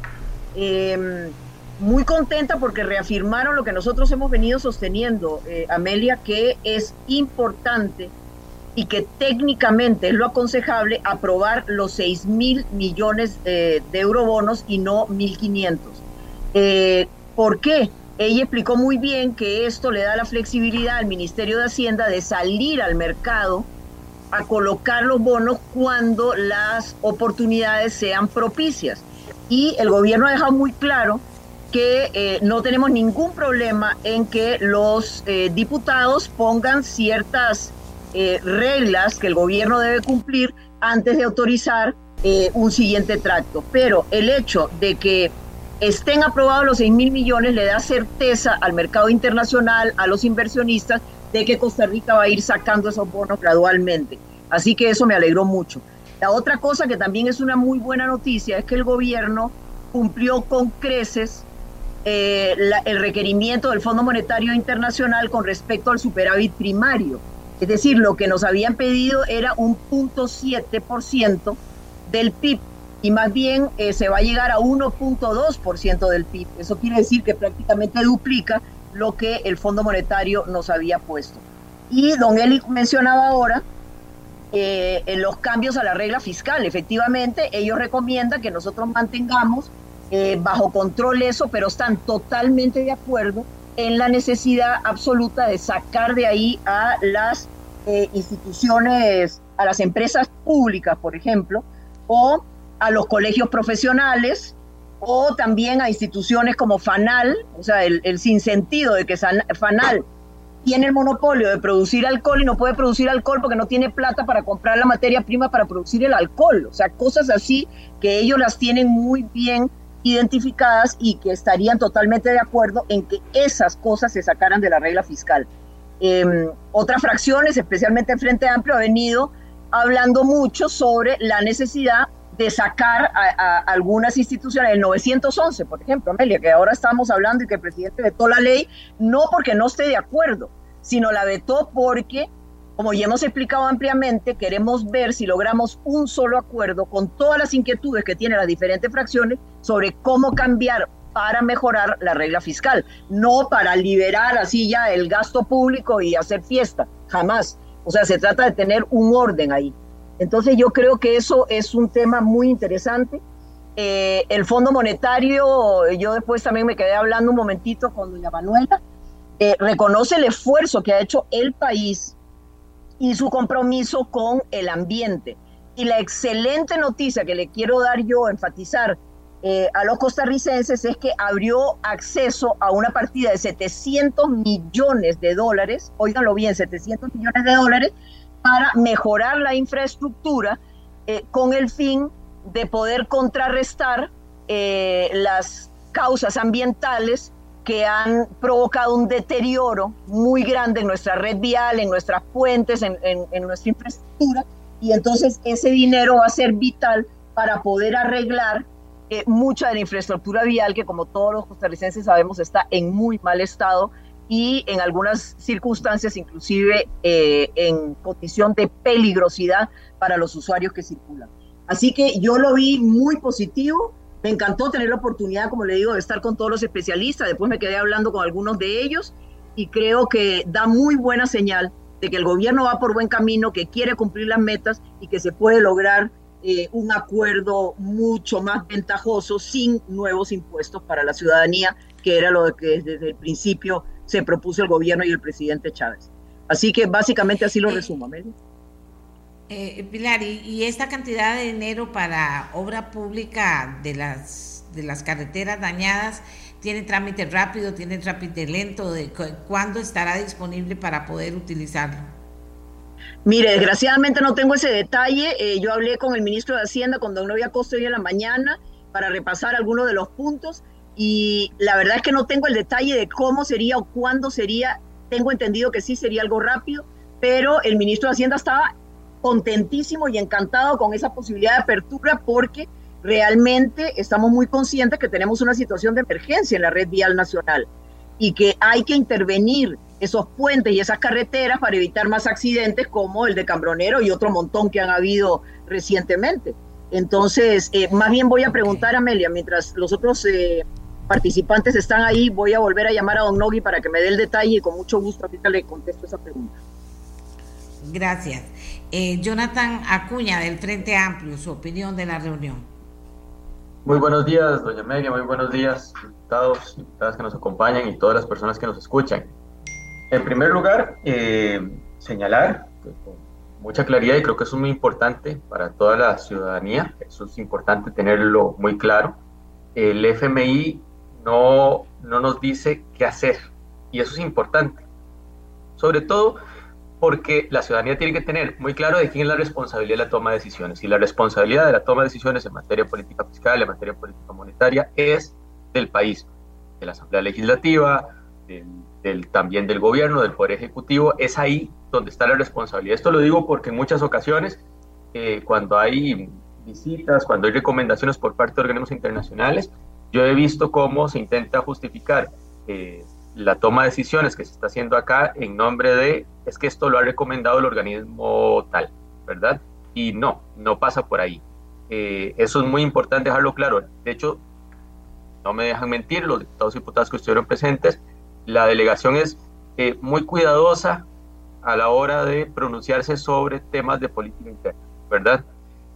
[SPEAKER 5] Em, muy contenta porque reafirmaron lo que nosotros hemos venido sosteniendo, eh, Amelia, que es importante y que técnicamente es lo aconsejable aprobar los 6 mil millones de eurobonos y no 1.500. ¿Por qué? Ella explicó muy bien que esto le da la flexibilidad al Ministerio de Hacienda de salir al mercado a colocar los bonos cuando las oportunidades sean propicias. Y el gobierno ha dejado muy claro que eh, no tenemos ningún problema en que los eh, diputados pongan ciertas eh, reglas que el gobierno debe cumplir antes de autorizar un siguiente tracto. Pero el hecho de que estén aprobados los 6 mil millones le da certeza al mercado internacional, a los inversionistas, de que Costa Rica va a ir sacando esos bonos gradualmente. Así que eso me alegró mucho. La otra cosa que también es una muy buena noticia es que el gobierno cumplió con creces eh, el requerimiento del Fondo Monetario Internacional con respecto al superávit primario. Es decir, lo que nos habían pedido era un punto 7% del PIB y más bien eh, se va a llegar a 1.2% del PIB. Eso quiere decir que prácticamente duplica lo que el Fondo Monetario nos había puesto. Y don Eli mencionaba ahora eh, los cambios a la regla fiscal. Efectivamente, ellos recomiendan que nosotros mantengamos eh, bajo control eso, pero están totalmente de acuerdo en la necesidad absoluta de sacar de ahí a las eh, instituciones, a las empresas públicas, por ejemplo, o a los colegios profesionales, o también a instituciones como FANAL, o sea, el, el sinsentido de que FANAL tiene el monopolio de producir alcohol y no puede producir alcohol porque no tiene plata para comprar la materia prima para producir el alcohol. O sea, cosas así que ellos las tienen muy bien identificadas y que estarían totalmente de acuerdo en que esas cosas se sacaran de la regla fiscal. Em, otras fracciones, especialmente el Frente Amplio, ha venido hablando mucho sobre la necesidad de sacar a, algunas instituciones, el 911, por ejemplo, Amelia, que ahora estamos hablando y que el presidente vetó la ley, no porque no esté de acuerdo, sino la vetó porque como ya hemos explicado ampliamente, queremos ver si logramos un solo acuerdo con todas las inquietudes que tienen las diferentes fracciones sobre cómo cambiar para mejorar la regla fiscal, no para liberar así ya el gasto público y hacer fiesta, jamás. O sea, se trata de tener un orden ahí. Entonces yo creo que eso es un tema muy interesante. Eh, el Fondo Monetario, yo después también me quedé hablando un momentito con doña Manuela, eh, reconoce el esfuerzo que ha hecho el país y su compromiso con el ambiente. Y la excelente noticia que le quiero dar yo, enfatizar eh, a los costarricenses, es que abrió acceso a una partida de 700 millones de dólares, óiganlo bien, 700 millones de dólares, para mejorar la infraestructura eh, con el fin de poder contrarrestar eh, las causas ambientales que han provocado un deterioro muy grande en nuestra red vial, en nuestras puentes, en, nuestra infraestructura, y entonces ese dinero va a ser vital para poder arreglar eh, mucha de la infraestructura vial que como todos los costarricenses sabemos está en muy mal estado y en algunas circunstancias inclusive eh, en condición de peligrosidad para los usuarios que circulan. Así que yo lo vi muy positivo, me encantó tener la oportunidad, como le digo, de estar con todos los especialistas. Después me quedé hablando con algunos de ellos y creo que da muy buena señal de que el gobierno va por buen camino, que quiere cumplir las metas y que se puede lograr eh, un acuerdo mucho más ventajoso sin nuevos impuestos para la ciudadanía, que era lo que desde el principio se propuso el gobierno y el presidente Chávez. Así que básicamente así lo resumo. Amelia.
[SPEAKER 2] Eh, Pilar, ¿y, esta cantidad de dinero para obra pública de las, de las carreteras dañadas tiene trámite rápido, tiene trámite lento? De, ¿Cuándo estará disponible para poder utilizarlo?
[SPEAKER 5] Mire, desgraciadamente no tengo ese detalle. Eh, yo hablé con el ministro de Hacienda cuando no había costo hoy en la mañana para repasar algunos de los puntos y la verdad es que no tengo el detalle de cómo sería o cuándo sería. Tengo entendido que sí sería algo rápido, pero el ministro de Hacienda estaba contentísimo y encantado con esa posibilidad de apertura porque realmente estamos muy conscientes que tenemos una situación de emergencia en la red vial nacional y que hay que intervenir esos puentes y esas carreteras para evitar más accidentes como el de Cambronero y otro montón que han habido recientemente. Entonces, eh, más bien voy a preguntar a Amelia, mientras los otros eh, participantes están ahí, voy a volver a llamar a Don Nogui para que me dé el detalle y con mucho gusto ahorita le contesto esa pregunta.
[SPEAKER 2] Gracias. Eh, Jonathan Acuña, del Frente Amplio, su opinión de la reunión.
[SPEAKER 6] Muy buenos días, doña Amelia, muy buenos días, diputados, diputadas que nos acompañan y todas las personas que nos escuchan. En primer lugar, eh, señalar con mucha claridad, y creo que eso es muy importante para toda la ciudadanía, eso es importante tenerlo muy claro, el FMI no, no nos dice qué hacer, y eso es importante. Sobre todo porque la ciudadanía tiene que tener muy claro de quién es la responsabilidad de la toma de decisiones. Y la responsabilidad de la toma de decisiones en materia política fiscal, en materia política monetaria, es del país, de la Asamblea Legislativa, del, también del gobierno, del Poder Ejecutivo. Es ahí donde está la responsabilidad. Esto lo digo porque en muchas ocasiones, eh, cuando hay visitas, cuando hay recomendaciones por parte de organismos internacionales, yo he visto cómo se intenta justificar eh, la toma de decisiones que se está haciendo acá en nombre de, es que esto lo ha recomendado el organismo tal, ¿verdad? Y no, no pasa por ahí. Eh, eso es muy importante dejarlo claro. De hecho, no me dejan mentir los diputados y diputadas que estuvieron presentes, la delegación es eh, muy cuidadosa a la hora de pronunciarse sobre temas de política interna, ¿verdad?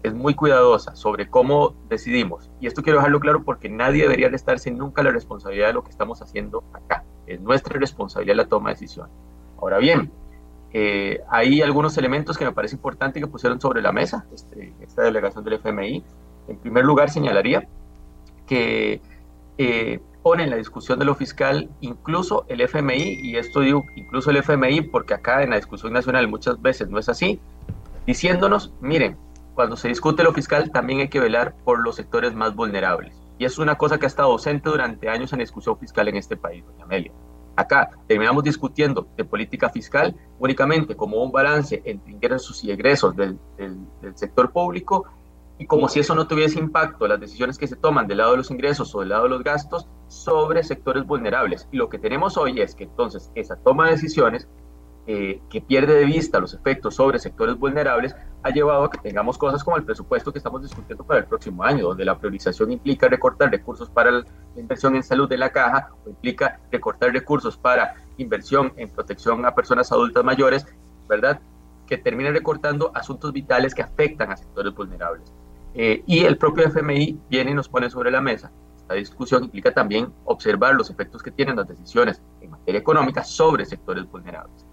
[SPEAKER 6] Es muy cuidadosa sobre cómo decidimos. Y esto quiero dejarlo claro porque nadie debería estarse nunca la responsabilidad de lo que estamos haciendo acá. Es nuestra responsabilidad la toma de decisiones. Ahora bien, eh, hay algunos elementos que me parece importante que pusieron sobre la mesa este, esta delegación del FMI. En primer lugar, señalaría que eh, pone en la discusión de lo fiscal incluso el FMI, y esto digo incluso el FMI porque acá en la discusión nacional muchas veces no es así, diciéndonos, miren, cuando se discute lo fiscal también hay que velar por los sectores más vulnerables. Y es una cosa que ha estado ausente durante años en discusión fiscal en este país, doña Amelia. Acá terminamos discutiendo de política fiscal únicamente como un balance entre ingresos y egresos del, del, del sector público y como si eso no tuviese impacto, las decisiones que se toman del lado de los ingresos o del lado de los gastos sobre sectores vulnerables. Y lo que tenemos hoy es que entonces esa toma de decisiones eh, que pierde de vista los efectos sobre sectores vulnerables ha llevado a que tengamos cosas como el presupuesto que estamos discutiendo para el próximo año, donde la priorización implica recortar recursos para la inversión en salud de la caja o implica recortar recursos para inversión en protección a personas adultas mayores, ¿verdad? Que termina recortando asuntos vitales que afectan a sectores vulnerables. Eh, y el propio FMI viene y nos pone sobre la mesa. Esta discusión implica también observar los efectos que tienen las decisiones en materia económica sobre sectores vulnerables.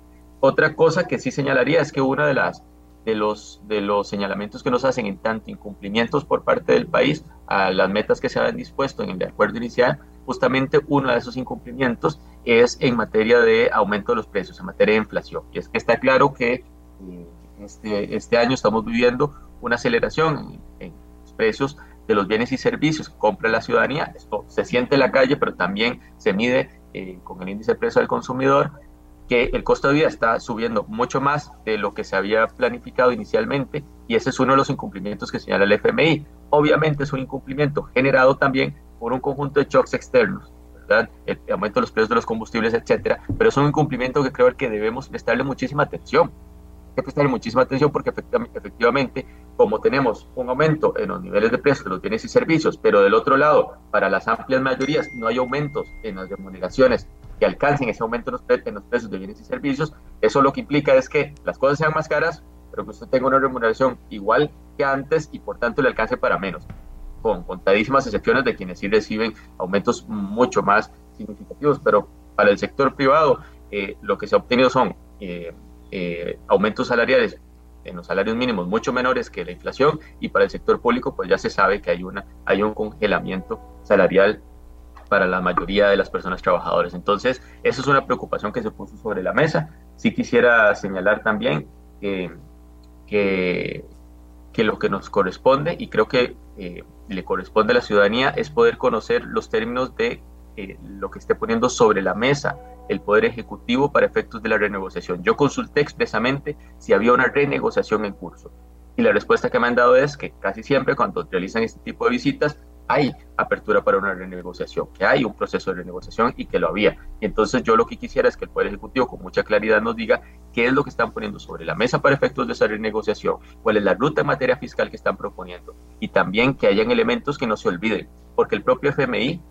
[SPEAKER 6] Otra cosa que sí señalaría es que una de las de los, de los señalamientos que nos hacen en tanto incumplimientos por parte del país a las metas que se habían dispuesto en el acuerdo inicial, justamente uno de esos incumplimientos es en materia de aumento de los precios, en materia de inflación. Y es que está claro que eh, este, este año estamos viviendo una aceleración en, los precios de los bienes y servicios que compra la ciudadanía. Esto se siente en la calle, pero también se mide eh, con el índice de precio del consumidor, que el costo de vida está subiendo mucho más de lo que se había planificado inicialmente y ese es uno de los incumplimientos que señala el FMI. Obviamente es un incumplimiento generado también por un conjunto de shocks externos, ¿verdad? El aumento de los precios de los combustibles, etcétera, pero es un incumplimiento que creo que debemos prestarle muchísima atención que prestarle muchísima atención porque efectivamente, como tenemos un aumento en los niveles de precios de los bienes y servicios, pero del otro lado, para las amplias mayorías no hay aumentos en las remuneraciones que alcancen ese aumento en los, precios de bienes y servicios, eso lo que implica es que las cosas sean más caras, pero que usted tenga una remuneración igual que antes y por tanto le alcance para menos, con contadísimas excepciones de quienes sí reciben aumentos mucho más significativos, pero para el sector privado eh, lo que se ha obtenido son eh, eh, aumentos salariales en los salarios mínimos mucho menores que la inflación y para el sector público pues ya se sabe que hay, una, hay un congelamiento salarial para la mayoría de las personas trabajadoras. Entonces, eso es una preocupación que se puso sobre la mesa. Sí quisiera señalar también que, que, lo que nos corresponde, y creo que eh, le corresponde a la ciudadanía, es poder conocer los términos de eh, lo que esté poniendo sobre la mesa el Poder Ejecutivo para efectos de la renegociación. Yo consulté expresamente si había una renegociación en curso y la respuesta que me han dado es que casi siempre cuando realizan este tipo de visitas hay apertura para una renegociación, que hay un proceso de renegociación y que lo había. Entonces yo lo que quisiera es que el Poder Ejecutivo con mucha claridad nos diga qué es lo que están poniendo sobre la mesa para efectos de esa renegociación, cuál es la ruta en materia fiscal que están proponiendo y también que hayan elementos que no se olviden, porque el propio FMI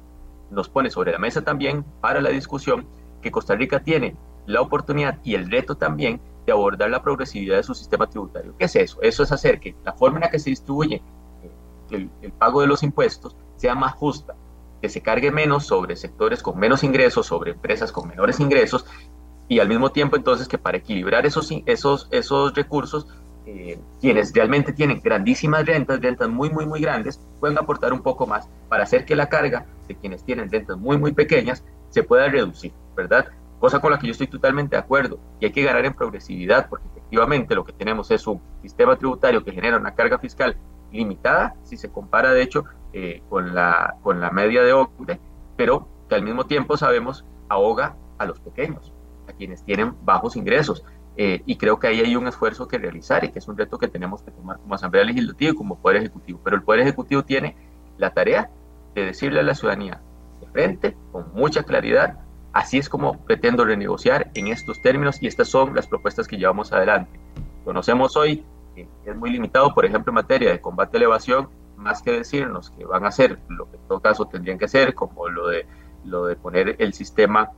[SPEAKER 6] nos pone sobre la mesa también para la discusión que Costa Rica tiene la oportunidad y el reto también de abordar la progresividad de su sistema tributario. ¿Qué es eso? Eso es hacer que la forma en la que se distribuye eh, el, pago de los impuestos sea más justa, que se cargue menos sobre sectores con menos ingresos, sobre empresas con menores ingresos, y al mismo tiempo entonces que para equilibrar esos, esos, esos recursos, eh, quienes realmente tienen grandísimas rentas, rentas muy, muy, muy grandes, pueden aportar un poco más para hacer que la carga de quienes tienen rentas muy, muy pequeñas se pueda reducir. ¿verdad? Cosa con la que yo estoy totalmente de acuerdo. Y hay que ganar en progresividad, porque efectivamente lo que tenemos es un sistema tributario que genera una carga fiscal limitada, si se compara de hecho eh, con, la, con la media de OCDE, pero que al mismo tiempo sabemos ahoga a los pequeños, a quienes tienen bajos ingresos. Eh, y creo que ahí hay un esfuerzo que realizar y que es un reto que tenemos que tomar como Asamblea Legislativa y como Poder Ejecutivo. Pero el Poder Ejecutivo tiene la tarea de decirle a la ciudadanía de frente, con mucha claridad, Así es como pretendo renegociar en estos términos y estas son las propuestas que llevamos adelante. Conocemos hoy es muy limitado, por ejemplo, en materia de combate a la evasión, más que decirnos que van a hacer lo que en todo caso tendrían que hacer, como lo de, lo de poner el sistema,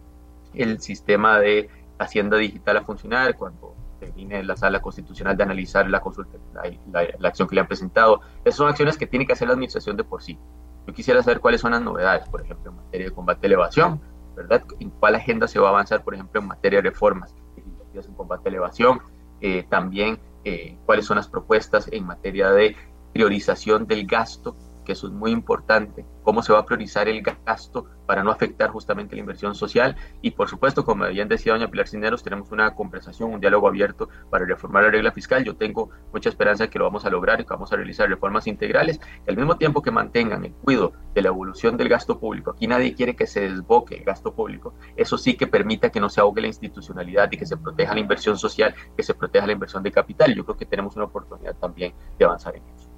[SPEAKER 6] el sistema de Hacienda Digital a funcionar, cuando termine la sala constitucional de analizar la consulta, la, la, acción que le han presentado. Esas son acciones que tiene que hacer la administración de por sí. Yo quisiera saber cuáles son las novedades, por ejemplo, en materia de combate a la evasión, ¿verdad? En cuál agenda se va a avanzar, por ejemplo, en materia de reformas legislativas en combate a la evasión, eh, también eh, cuáles son las propuestas en materia de priorización del gasto que eso es muy importante, cómo se va a priorizar el gasto para no afectar justamente la inversión social y por supuesto, como bien decía doña Pilar Cineros, tenemos una conversación, un diálogo abierto para reformar la regla fiscal. Yo tengo mucha esperanza de que lo vamos a lograr y que vamos a realizar reformas integrales y al mismo tiempo que mantengan el cuidado de la evolución del gasto público. Aquí nadie quiere que se desboque el gasto público. Eso sí que permita que no se ahogue la institucionalidad y que se proteja la inversión social, que se proteja la inversión de capital. Yo creo que tenemos una oportunidad también de avanzar en eso.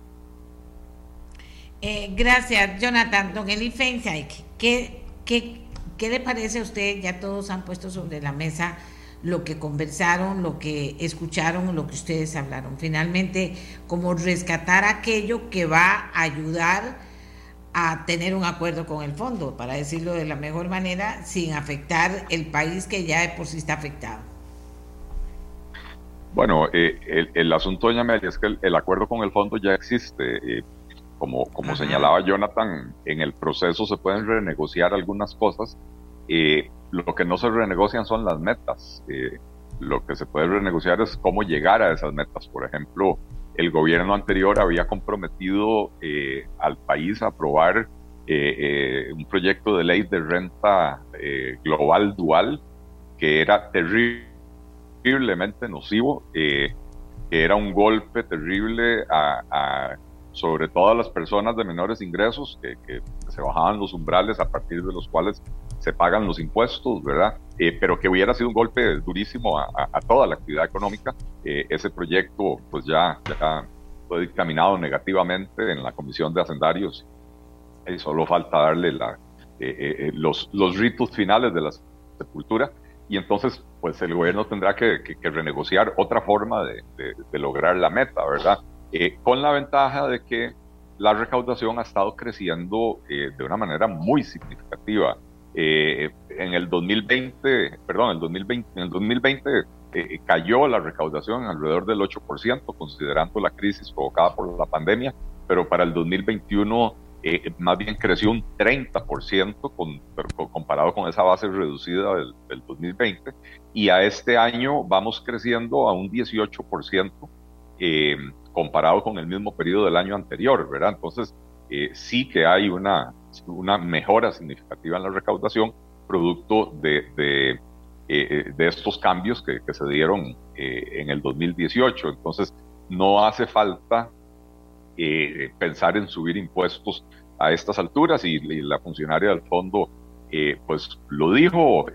[SPEAKER 2] Eh, gracias, Jonathan. Don Eli ¿qué, qué, le parece a usted? Ya todos han puesto sobre la mesa lo que conversaron, lo que escucharon, lo que ustedes hablaron. Finalmente, como rescatar aquello que va a ayudar a tener un acuerdo con el fondo, para decirlo de la mejor manera, sin afectar el país que ya de por sí está afectado.
[SPEAKER 4] Bueno, eh, el, asunto, doña Amelia, es que el, acuerdo con el fondo ya existe. Eh, como, como señalaba Jonathan, en el proceso se pueden renegociar algunas cosas. Eh, lo que no se renegocian son las metas. Eh, lo que se puede renegociar es cómo llegar a esas metas. Por ejemplo, el gobierno anterior había comprometido eh, al país a aprobar un proyecto de ley de renta global dual que era terriblemente nocivo, que era un golpe terrible a sobre todo las personas de menores ingresos que, se bajaban los umbrales a partir de los cuales se pagan los impuestos, ¿verdad? Eh, pero que hubiera sido un golpe durísimo a, toda la actividad económica. Eh, ese proyecto pues ya, fue dictaminado negativamente en la Comisión de Hacendarios y solo falta darle la, eh, los, los ritos finales de la sepultura y entonces pues el gobierno tendrá que, renegociar otra forma de, de, lograr la meta, ¿verdad? Eh, con la ventaja de que la recaudación ha estado creciendo eh, de una manera muy significativa. Eh, en el 2020, perdón, el 2020, en el 2020 cayó la recaudación alrededor del 8%, considerando la crisis provocada por la pandemia, pero para el 2021 más bien creció un 30% con, comparado con esa base reducida del, del 2020, y a este año vamos creciendo a un 18% comparado con el mismo periodo del año anterior, ¿verdad? Entonces, eh, sí que hay una, una mejora significativa en la recaudación, producto de, de, eh, eh, de estos cambios que, que se dieron en el 2018. Entonces, no hace falta pensar en subir impuestos a estas alturas y, la funcionaria del fondo pues lo dijo,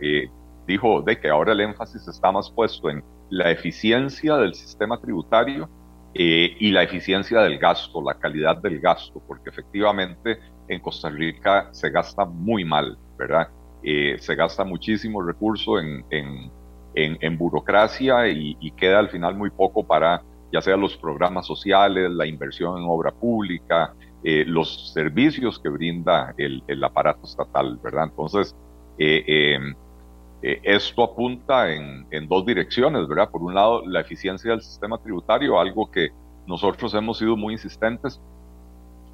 [SPEAKER 4] dijo de que ahora el énfasis está más puesto en la eficiencia del sistema tributario eh, y la eficiencia del gasto, la calidad del gasto, porque efectivamente en Costa Rica se gasta muy mal, ¿verdad? Eh, se gasta muchísimo recurso en, en, en, burocracia y, queda al final muy poco para ya sea los programas sociales, la inversión en obra pública, eh, los servicios que brinda el, el, aparato estatal, ¿verdad? Entonces, em, eh, esto apunta en, dos direcciones, ¿verdad? Por un lado, la eficiencia del sistema tributario, algo que nosotros hemos sido muy insistentes.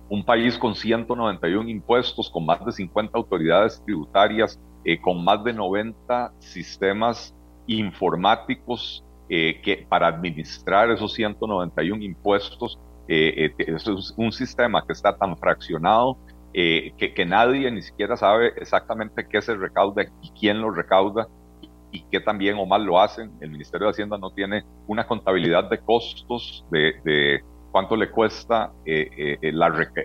[SPEAKER 4] Un país con 191 impuestos, con más de 50 autoridades tributarias, eh, con más de 90 sistemas informáticos eh, que para administrar esos 191 impuestos, es un sistema que está tan fraccionado eh, que, nadie ni siquiera sabe exactamente qué se recauda y quién lo recauda y qué tan bien o mal lo hacen. El Ministerio de Hacienda no tiene una contabilidad de costos de, cuánto le cuesta eh, eh,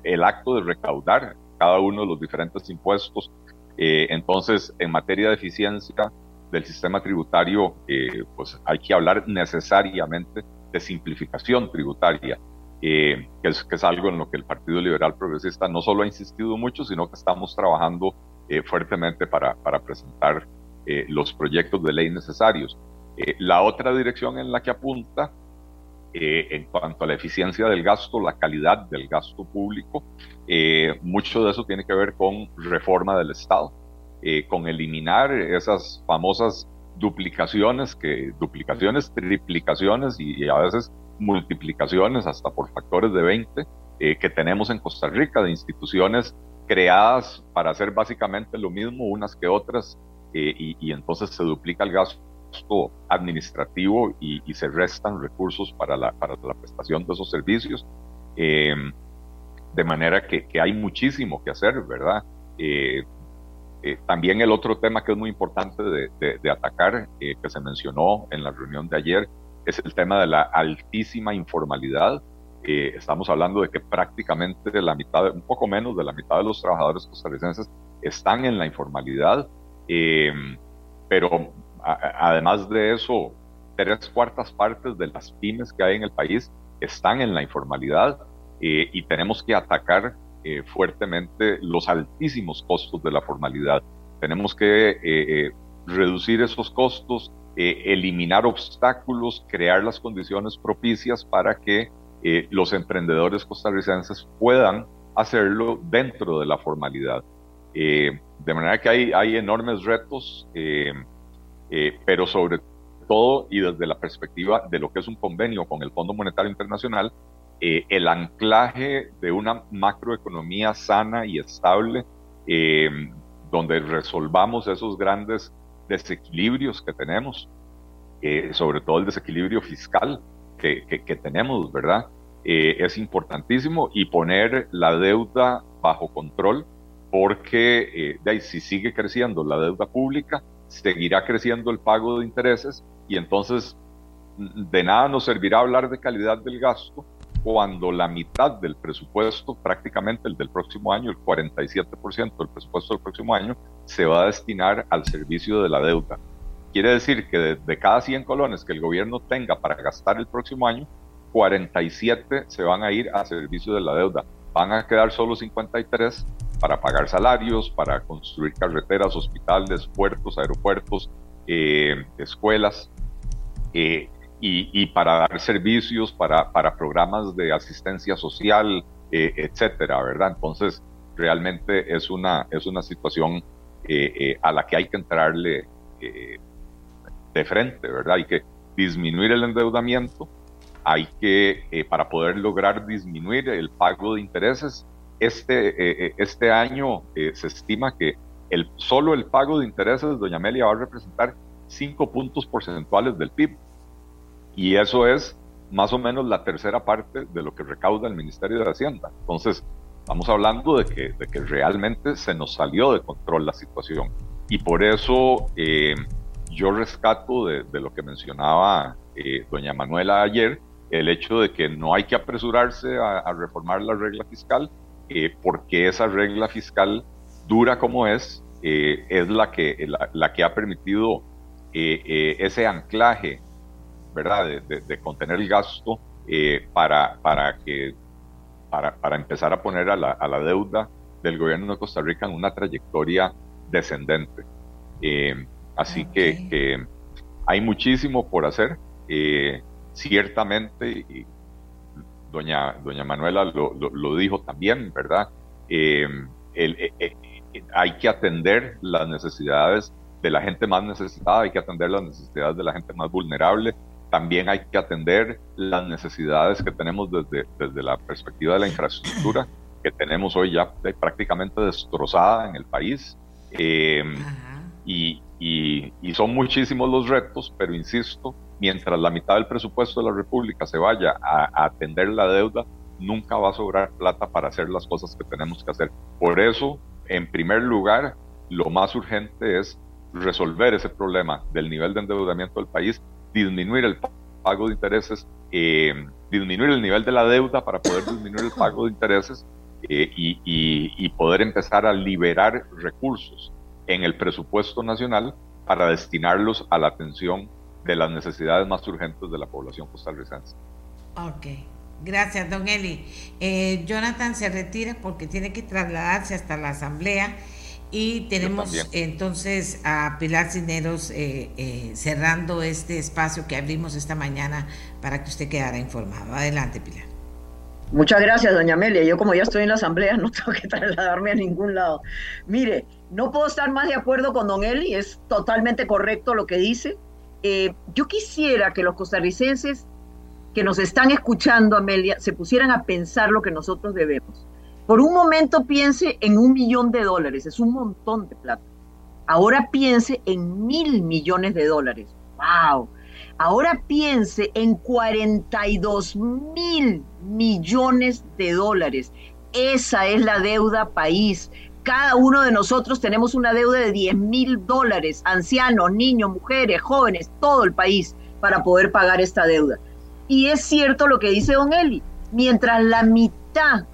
[SPEAKER 4] el acto de recaudar cada uno de los diferentes impuestos. entonces, en materia de eficiencia del sistema tributario, pues hay que hablar necesariamente de simplificación tributaria eh, que, es, algo en lo que el Partido Liberal Progresista no solo ha insistido mucho, sino que estamos trabajando eh, fuertemente para, para presentar eh, los proyectos de ley necesarios. la otra dirección en la que apunta en cuanto a la eficiencia del gasto, la calidad del gasto público. Mucho de eso tiene que ver con reforma del Estado, con eliminar esas famosas duplicaciones, que, duplicaciones, triplicaciones y, a veces multiplicaciones hasta por factores de 20 que tenemos en Costa Rica de instituciones creadas para hacer básicamente lo mismo unas que otras y, y entonces se duplica el gasto administrativo y, se restan recursos para la, para la prestación de esos servicios. Eh, de manera que, hay muchísimo que hacer, ¿verdad? Eh, eh, también el otro tema que es muy importante de, atacar, que se mencionó en la reunión de ayer, es el tema de la altísima informalidad. estamos hablando de que prácticamente la mitad, un poco menos de la mitad de los trabajadores costarricenses están en la informalidad, pero además de eso, tres cuartas partes de las pymes que hay en el país están en la informalidad eh, y tenemos que atacar eh, fuertemente los altísimos costos de la formalidad. Tenemos que eh, reducir esos costos, eliminar obstáculos, crear las condiciones propicias para que los emprendedores costarricenses puedan hacerlo dentro de la formalidad. de manera que hay, hay enormes retos. Eh, pero sobre todo y desde la perspectiva de lo que es un convenio con el Fondo Monetario Internacional, eh, el anclaje de una macroeconomía sana y estable, eh, donde resolvamos esos grandes desequilibrios que tenemos, sobre todo el desequilibrio fiscal que, que, tenemos, ¿verdad? es importantísimo y poner la deuda bajo control, porque de si sigue creciendo la deuda pública, seguirá creciendo el pago de intereses y entonces de nada nos servirá hablar de calidad del gasto cuando la mitad del presupuesto, prácticamente el del próximo año, el 47% del presupuesto del próximo año, se va a destinar al servicio de la deuda. Quiere decir que de, cada 100 colones que el gobierno tenga para gastar el próximo año, 47 se van a ir a servicio de la deuda. Van a quedar solo 53 para pagar salarios, para construir carreteras, hospitales, puertos, aeropuertos, eh, escuelas, eh, y, para dar servicios, para, para programas de asistencia social, eh, etcétera, ¿verdad? Entonces, realmente es una, es una situación a la que hay que entrarle de frente, ¿verdad? Hay que disminuir el endeudamiento, hay que, para poder lograr disminuir el pago de intereses, este, eh, eh, este año eh, se estima que el, solo el pago de intereses, doña Amelia, va a representar 5 puntos porcentuales del PIB. Y eso es más o menos la tercera parte de lo que recauda el Ministerio de Hacienda. Entonces, estamos hablando de que, de que realmente se nos salió de control la situación. Y por eso yo rescato de, lo que mencionaba doña Manuela ayer, el hecho de que no hay que apresurarse a, reformar la regla fiscal, eh, porque esa regla fiscal dura como es, eh, es la que, la, que ha permitido eh, ese anclaje, ¿verdad?, de, contener el gasto para, para, que, para, para, empezar a poner a la, a la, deuda del gobierno de Costa Rica en una trayectoria descendente. así que, que, hay muchísimo por hacer. ciertamente, doña, doña Manuela lo, lo, dijo también, ¿verdad? Eh, eh, eh, hay que atender las necesidades de la gente más necesitada, hay que atender las necesidades de la gente más vulnerable, también hay que atender las necesidades que tenemos desde, desde la perspectiva de la infraestructura que tenemos hoy ya prácticamente destrozada en el país. y, y, y, son muchísimos los retos, pero insisto, mientras la mitad del presupuesto de la República se vaya a, atender la deuda, nunca va a sobrar plata para hacer las cosas que tenemos que hacer. Por eso, en primer lugar, lo más urgente es resolver ese problema del nivel de endeudamiento del país, disminuir el pago de intereses, eh, disminuir el nivel de la deuda para poder disminuir el pago de intereses eh, y, y poder empezar a liberar recursos en el presupuesto nacional para destinarlos a la atención de las necesidades más urgentes de la población costarricense.
[SPEAKER 2] Ok, gracias, don Eli. Eh, Jonathan se retira porque tiene que trasladarse hasta la asamblea Y tenemos entonces a Pilar Cineros eh, eh, cerrando este espacio que abrimos esta mañana para que usted quedara informado. Adelante, Pilar.
[SPEAKER 5] Muchas gracias, doña Amelia. Yo como ya estoy en la asamblea no tengo que trasladarme a ningún lado. Mire, no puedo estar más de acuerdo con don Eli, es totalmente correcto lo que dice. Eh, yo quisiera que los costarricenses que nos están escuchando, Amelia, se pusieran a pensar lo que nosotros debemos. Por un momento piense en un millón de dólares, es un montón de plata. Ahora piense en mil millones de dólares. ¡Wow! Ahora piense en 42 mil millones de dólares. Esa es la deuda país. Cada uno de nosotros tenemos una deuda de 10 mil dólares, ancianos, niños, mujeres, jóvenes, todo el país, para poder pagar esta deuda. Y es cierto lo que dice don Eli, mientras la mitad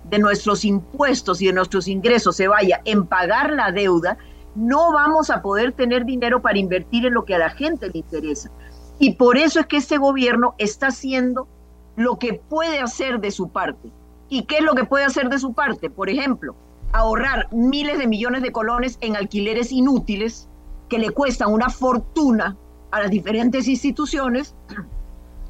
[SPEAKER 5] de nuestros impuestos y de nuestros ingresos se vaya en pagar la deuda, no vamos a poder tener dinero para invertir en lo que a la gente le interesa. Y por eso es que este gobierno está haciendo lo que puede hacer de su parte. ¿Y qué es lo que puede hacer de su parte? Por ejemplo, ahorrar miles de millones de colones en alquileres inútiles que le cuestan una fortuna a las diferentes instituciones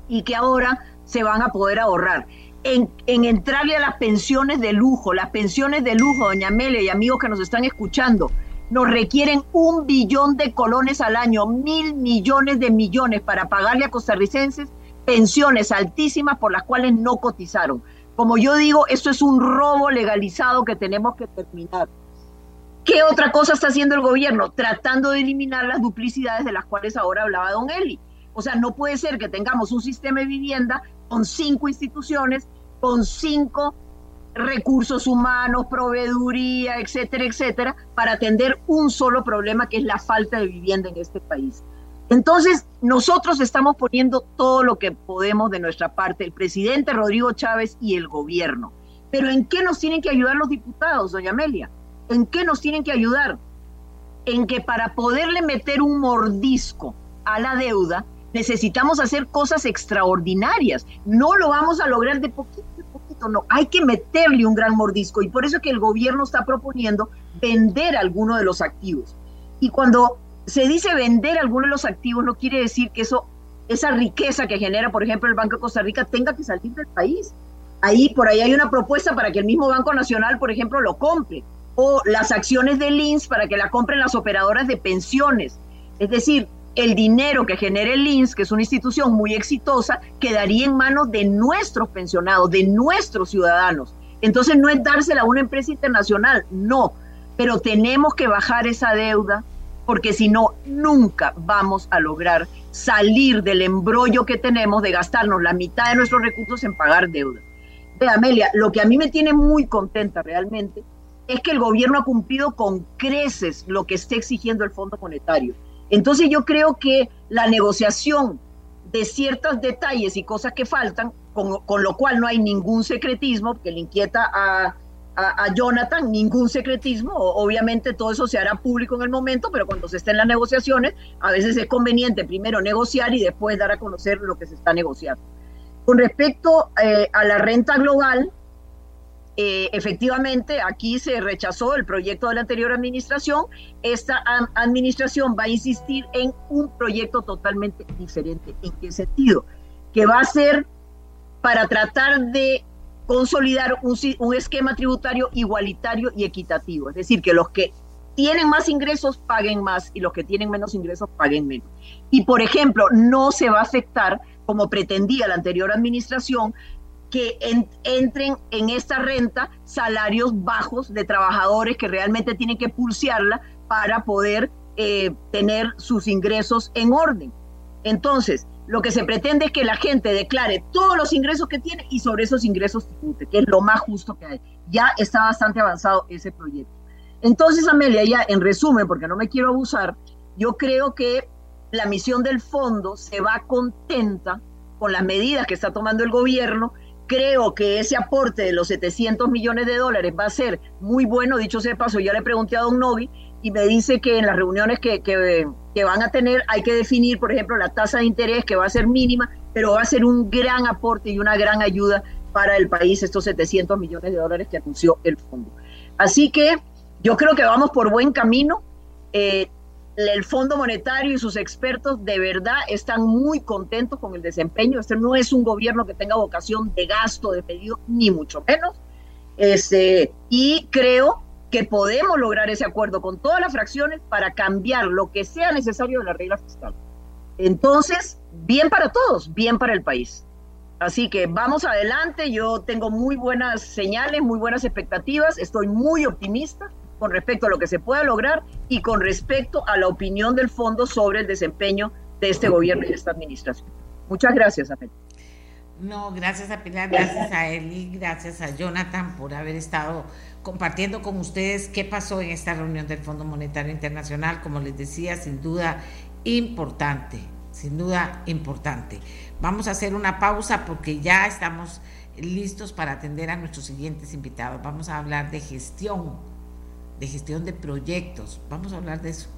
[SPEAKER 5] y que ahora se van a poder ahorrar. En, en, entrarle a las pensiones de lujo, las pensiones de lujo, doña Amelia y amigos que nos están escuchando, nos requieren un billón de colones al año, mil millones de millones para pagarle a costarricenses pensiones altísimas por las cuales no cotizaron. Como yo digo, esto es un robo legalizado que tenemos que terminar. ¿Qué otra cosa está haciendo el gobierno? Tratando de eliminar las duplicidades de las cuales ahora hablaba don Eli. O sea, no puede ser que tengamos un sistema de vivienda con cinco instituciones, con cinco recursos humanos, proveeduría, etcétera, etcétera, para atender un solo problema que es la falta de vivienda en este país. Entonces, nosotros estamos poniendo todo lo que podemos de nuestra parte, el presidente Rodrigo Chávez y el gobierno. Pero ¿en qué nos tienen que ayudar los diputados, doña Amelia? ¿En qué nos tienen que ayudar? En que para poderle meter un mordisco a la deuda, necesitamos hacer cosas extraordinarias. No lo vamos a lograr de poquito en poquito, no. Hay que meterle un gran mordisco y por eso es que el gobierno está proponiendo vender alguno de los activos. Y cuando se dice vender algunos de los activos, no quiere decir que eso, esa riqueza que genera, por ejemplo, el Banco de Costa Rica tenga que salir del país. Ahí, por ahí hay una propuesta para que el mismo Banco Nacional, por ejemplo, lo compre. O las acciones del INS para que la compren las operadoras de pensiones. Es decir, el dinero que genere el INS, que es una institución muy exitosa, quedaría en manos de nuestros pensionados, de nuestros ciudadanos. Entonces no es dársela a una empresa internacional, no, pero tenemos que bajar esa deuda, porque si no, nunca vamos a lograr salir del embrollo que tenemos de gastarnos la mitad de nuestros recursos en pagar deuda. Ve, Amelia, lo que a mí me tiene muy contenta realmente es que el gobierno ha cumplido con creces lo que está exigiendo el Fondo Monetario. Entonces yo creo que la negociación de ciertos detalles y cosas que faltan, con, lo cual no hay ningún secretismo que le inquieta a, a, Jonathan, ningún secretismo, obviamente todo eso se hará público en el momento, pero cuando se estén las negociaciones, a veces es conveniente primero negociar y después dar a conocer lo que se está negociando. Con respecto eh, a la renta global, eh, efectivamente aquí se rechazó el proyecto de la anterior administración, esta administración va a insistir en un proyecto totalmente diferente. ¿En qué sentido? Que va a ser para tratar de consolidar un, esquema tributario igualitario y equitativo, es decir, que los que tienen más ingresos paguen más y los que tienen menos ingresos paguen menos. Y, por ejemplo, no se va a afectar, como pretendía la anterior administración, que entren en esta renta salarios bajos de trabajadores que realmente tienen que pulsearla para poder eh, tener sus ingresos en orden. Entonces, lo que se pretende es que la gente declare todos los ingresos que tiene y sobre esos ingresos que es lo más justo que hay. Ya está bastante avanzado ese proyecto. Entonces, Amelia, ya en resumen, porque no me quiero abusar, yo creo que la misión del fondo se va contenta con las medidas que está tomando el gobierno. Creo que ese aporte de los 700 millones de dólares va a ser muy bueno. Dicho sea de paso, ya le pregunté a Don Novi y me dice que en las reuniones que, que, van a tener hay que definir, por ejemplo, la tasa de interés que va a ser mínima, pero va a ser un gran aporte y una gran ayuda para el país estos 700 millones de dólares que anunció el fondo. Así que Yo creo que vamos por buen camino. Eh, el Fondo Monetario y sus expertos de verdad están muy contentos con el desempeño. Este no es un gobierno que tenga vocación de gasto, de pedido, ni mucho menos. Este, y creo que podemos lograr ese acuerdo con todas las fracciones para cambiar lo que sea necesario de la regla fiscal. Entonces, bien para todos, bien para el país. Así que vamos adelante, yo tengo muy buenas señales, muy buenas expectativas, estoy muy optimista con respecto a lo que se pueda lograr y con respecto a la opinión del fondo sobre el desempeño de este gobierno y de esta administración. Muchas gracias, Apel.
[SPEAKER 2] No, gracias a Pilar, gracias a Eli, gracias a Jonathan por haber estado compartiendo con ustedes qué pasó en esta reunión del Fondo Monetario Internacional. Como les decía, sin duda importante, sin duda importante. Vamos a hacer una pausa porque ya estamos listos para atender a nuestros siguientes invitados. Vamos a hablar de gestión de gestión de proyectos. Vamos a hablar de eso,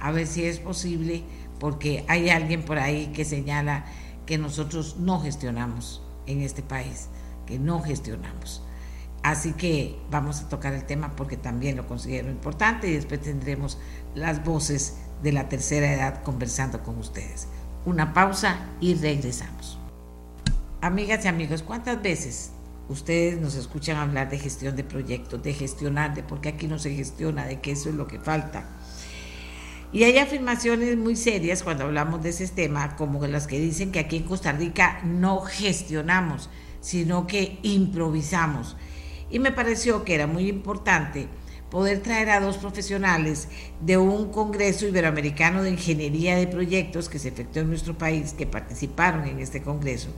[SPEAKER 2] a ver si es posible, porque hay alguien por ahí que señala que nosotros no gestionamos en este país, que no gestionamos. Así que vamos a tocar el tema porque también lo considero importante y después tendremos las voces de la tercera edad conversando con ustedes. Una pausa y regresamos. Amigas y amigos, ¿cuántas veces ustedes nos escuchan hablar de gestión de proyectos, de gestionar, de por qué aquí no se gestiona, de que eso es lo que falta. Y hay afirmaciones muy serias cuando hablamos de ese tema, como las que dicen que aquí en Costa Rica no gestionamos, sino que improvisamos. Y me pareció que era muy importante poder traer a dos profesionales de un Congreso Iberoamericano de Ingeniería de Proyectos que se efectuó en nuestro país, que participaron en este Congreso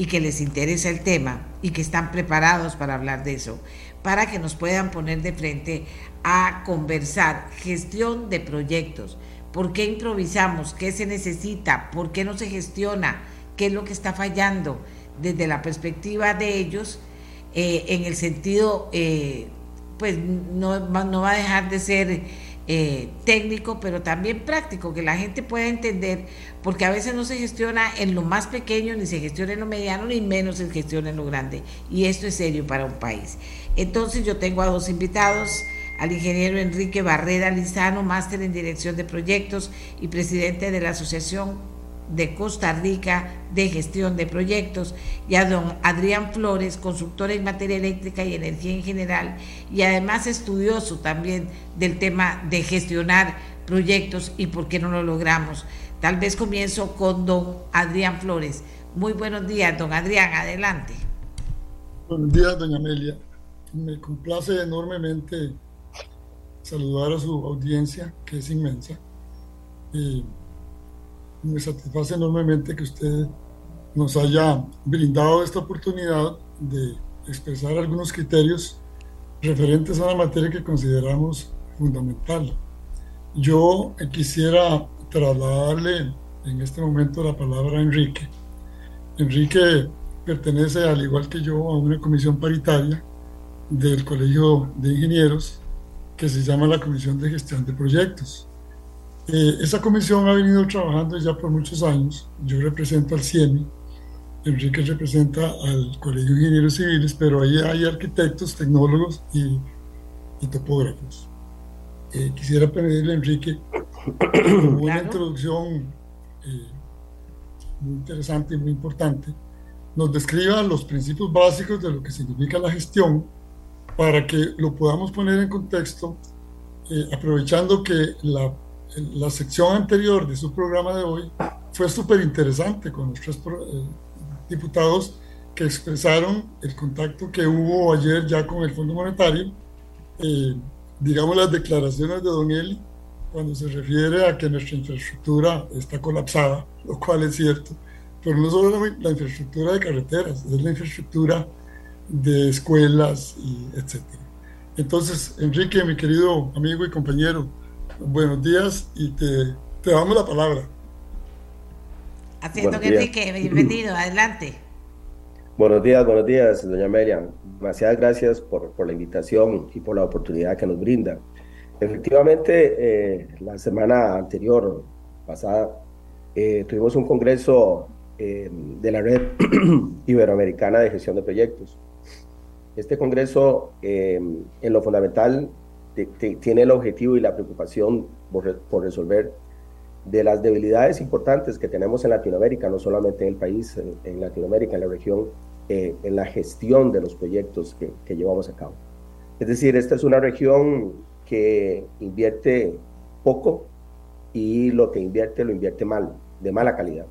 [SPEAKER 2] y que les interesa el tema y que están preparados para hablar de eso, para que nos puedan poner de frente a conversar gestión de proyectos. ¿Por qué improvisamos? ¿Qué se necesita? ¿Por qué no se gestiona? ¿Qué es lo que está fallando desde la perspectiva de ellos eh, en el sentido, eh, pues no, no va a dejar de ser eh, técnico, pero también práctico, que la gente pueda entender, porque a veces no se gestiona en lo más pequeño, ni se gestiona en lo mediano, ni menos se gestiona en lo grande. Y esto es serio para un país. Entonces yo tengo a dos invitados al ingeniero Enrique Barrera Lizano, máster en dirección de proyectos y presidente de la Asociación de Costa Rica de Gestión de Proyectos, y a don Adrián Flores, consultor en materia eléctrica y energía en general, y además estudioso también del tema de gestionar proyectos y por qué no lo logramos. Tal vez comienzo con don Adrián Flores. Muy buenos días, don Adrián, adelante.
[SPEAKER 7] Buenos días, doña Amelia. Me complace enormemente saludar a su audiencia, que es inmensa. Y me satisface enormemente que usted nos haya brindado esta oportunidad de expresar algunos criterios referentes a una materia que consideramos fundamental. Yo quisiera trasladarle en este momento la palabra a Enrique. Enrique pertenece, al igual que yo, a una comisión paritaria del Colegio de Ingenieros que se llama la Comisión de Gestión de Proyectos. Eh, esa comisión ha venido trabajando ya por muchos años. Yo represento al CIEMI, Enrique representa al Colegio de Ingenieros Civiles, pero ahí hay arquitectos, tecnólogos y, topógrafos. Eh, quisiera pedirle a Enrique una introducción eh, muy interesante y muy importante. Nos describa los principios básicos de lo que significa la gestión para que lo podamos poner en contexto, aprovechando que la la sección anterior de su programa de hoy fue súper interesante con los tres eh, diputados que expresaron el contacto que hubo ayer ya con el Fondo Monetario, eh, digamos las declaraciones de Don Eli cuando se refiere a que nuestra infraestructura está colapsada, lo cual es cierto, pero no solo la, infraestructura de carreteras, es la infraestructura de escuelas y etcétera. Entonces, Enrique, mi querido amigo y compañero, buenos días y te, te damos la palabra.
[SPEAKER 2] Haciendo que Enrique, bienvenido, adelante.
[SPEAKER 8] Buenos días, buenos días, doña Miriam. Demasiadas gracias por, por la invitación y por la oportunidad que nos brinda. Efectivamente, eh, la semana anterior, pasada, eh, tuvimos un congreso eh, de la Red Iberoamericana de Gestión de Proyectos. Este congreso, en lo fundamental, tiene el objetivo y la preocupación por, por, resolver de las debilidades importantes que tenemos en Latinoamérica, no solamente en el país, en, Latinoamérica, en la región, eh, en la gestión de los proyectos que, que llevamos a cabo. Es decir, esta es una región que invierte poco y lo que invierte lo invierte mal, de mala calidad.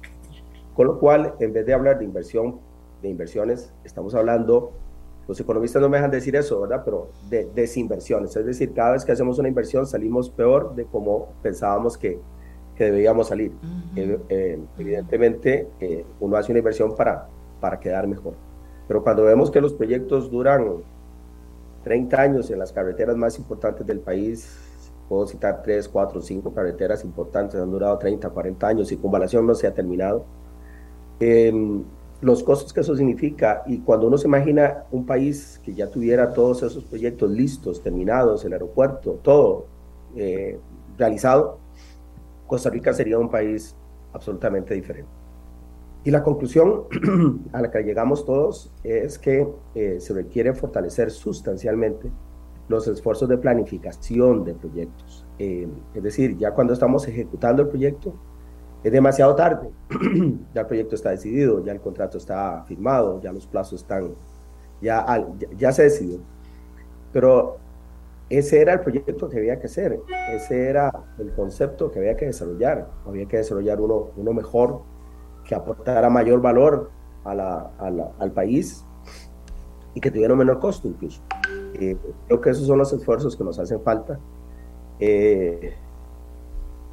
[SPEAKER 8] Con lo cual, en vez de hablar de inversión, de inversiones, estamos hablando, los economistas no me dejan decir eso, ¿verdad? Pero de desinversiones. Es decir, cada vez que hacemos una inversión salimos peor de como pensábamos que, que debíamos salir. Eh, eh, evidentemente, eh, uno hace una inversión para, para quedar mejor. Pero cuando vemos que los proyectos duran 30 años en las carreteras más importantes del país, puedo citar 3, 4, 5 carreteras importantes, han durado 30, 40 años y Convalación no se ha terminado los costos que eso significa y cuando uno se imagina un país que ya tuviera todos esos proyectos listos, terminados, el aeropuerto, todo eh, realizado, Costa Rica sería un país absolutamente diferente. Y la conclusión a la que llegamos todos es que eh, se requiere fortalecer sustancialmente los esfuerzos de planificación de proyectos. Eh, es decir, ya cuando estamos ejecutando el proyecto, es demasiado tarde. ya el proyecto está decidido, ya el contrato está firmado, ya los plazos están, ya, ya, se decidió. Pero ese era el proyecto que había que hacer, ese era el concepto que había que desarrollar. Había que desarrollar uno, uno mejor, que aportara mayor valor a la, al país y que tuviera un menor costo incluso. Eh, creo que esos son los esfuerzos que nos hacen falta. Eh,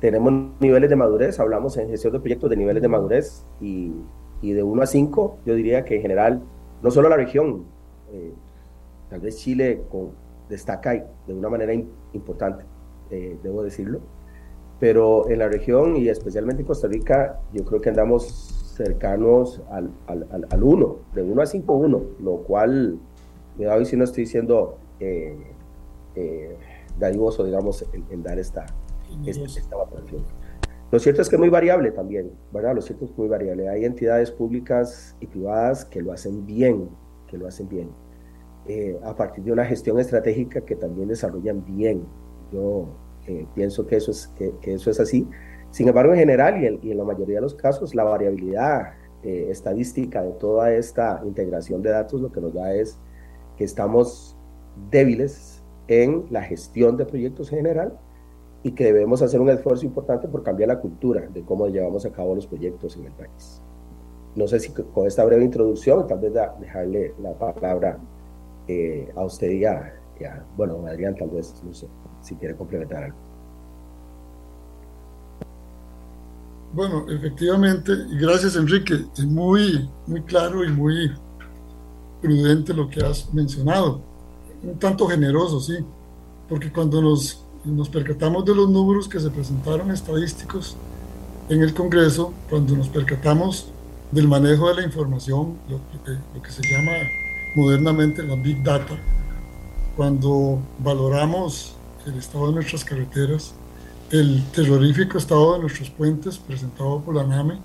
[SPEAKER 8] tenemos niveles de madurez, hablamos en gestión de proyectos de niveles de madurez y, y de 1 a 5, yo diría que en general, no solo la región, eh, tal vez Chile con, destaca de una manera importante, eh, debo decirlo, pero en la región y especialmente en Costa Rica, yo creo que andamos cercanos al, al, al 1, de 1 a 5, 1, lo cual, cuidado si no estoy siendo eh, eh, dadivoso, digamos, en dar esta, lo cierto es que es muy variable también, ¿verdad? Lo cierto es que muy variable. Hay entidades públicas y privadas que lo hacen bien, que lo hacen bien, eh, a partir de una gestión estratégica que también desarrollan bien. Yo eh, pienso que eso, es, que, eso es así. Sin embargo, en general y en, y en la mayoría de los casos, la variabilidad eh, estadística de toda esta integración de datos lo que nos da es que estamos débiles en la gestión de proyectos en general y que debemos hacer un esfuerzo importante por cambiar la cultura de cómo llevamos a cabo los proyectos en el país. No sé si con esta breve introducción, tal vez dejarle la palabra eh, a usted y a, bueno, Adrián, tal vez, no sé, si quiere complementar algo.
[SPEAKER 7] Bueno, efectivamente, y gracias Enrique, es muy, muy claro y muy prudente lo que has mencionado, un tanto generoso, sí, porque cuando nos nos percatamos de los números que se presentaron estadísticos en el Congreso, cuando nos percatamos del manejo de la información, lo, que, se llama modernamente la Big Data, cuando valoramos el estado de nuestras carreteras, el terrorífico estado de nuestros puentes presentado por la NAME,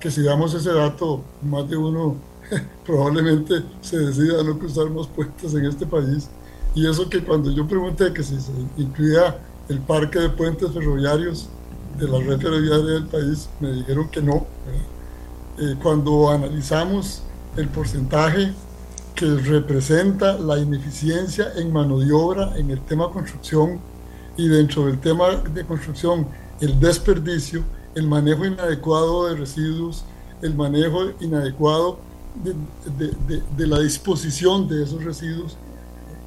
[SPEAKER 7] que si damos ese dato, más de uno probablemente se decida no cruzar más puentes en este país y eso que cuando yo pregunté que si se incluía el parque de puentes ferroviarios de la red ferroviaria del país, me dijeron que no. Eh, cuando analizamos el porcentaje que representa la ineficiencia en mano de obra en el tema construcción y dentro del tema de construcción el desperdicio, el manejo inadecuado de residuos, el manejo inadecuado de, de la disposición de esos residuos,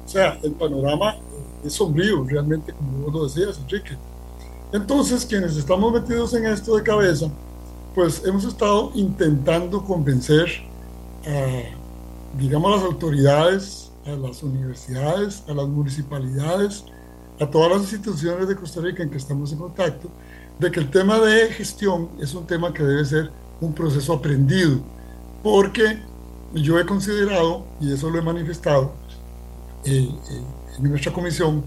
[SPEAKER 7] o sea, el panorama es sombrío, realmente, como vos lo decías, Enrique. Entonces, quienes estamos metidos en esto de cabeza, pues hemos estado intentando convencer a, digamos, las autoridades, a las universidades, a las municipalidades, a todas las instituciones de Costa Rica en que estamos en contacto, de que el tema de gestión es un tema que debe ser un proceso aprendido, porque yo he considerado, y eso lo he manifestado, en nuestra comisión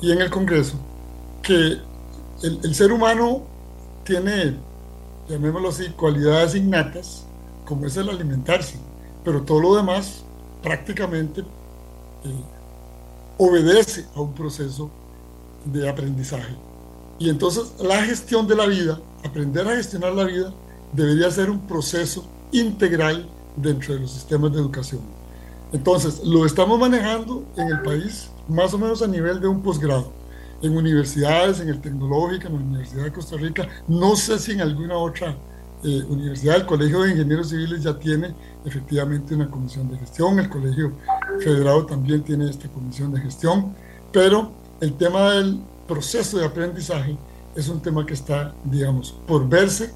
[SPEAKER 7] y en el Congreso, que el, ser humano tiene, llamémoslo así, cualidades innatas, como es el alimentarse, pero todo lo demás prácticamente eh, obedece a un proceso de aprendizaje. Y entonces la gestión de la vida, aprender a gestionar la vida, debería ser un proceso integral dentro de los sistemas de educación. Entonces, lo estamos manejando en el país más o menos a nivel de un posgrado, en universidades, en el tecnológico, en la Universidad de Costa Rica, no sé si en alguna otra eh, universidad, el Colegio de Ingenieros Civiles ya tiene efectivamente una comisión de gestión, el Colegio Federado también tiene esta comisión de gestión, pero el tema del proceso de aprendizaje es un tema que está, digamos, por verse,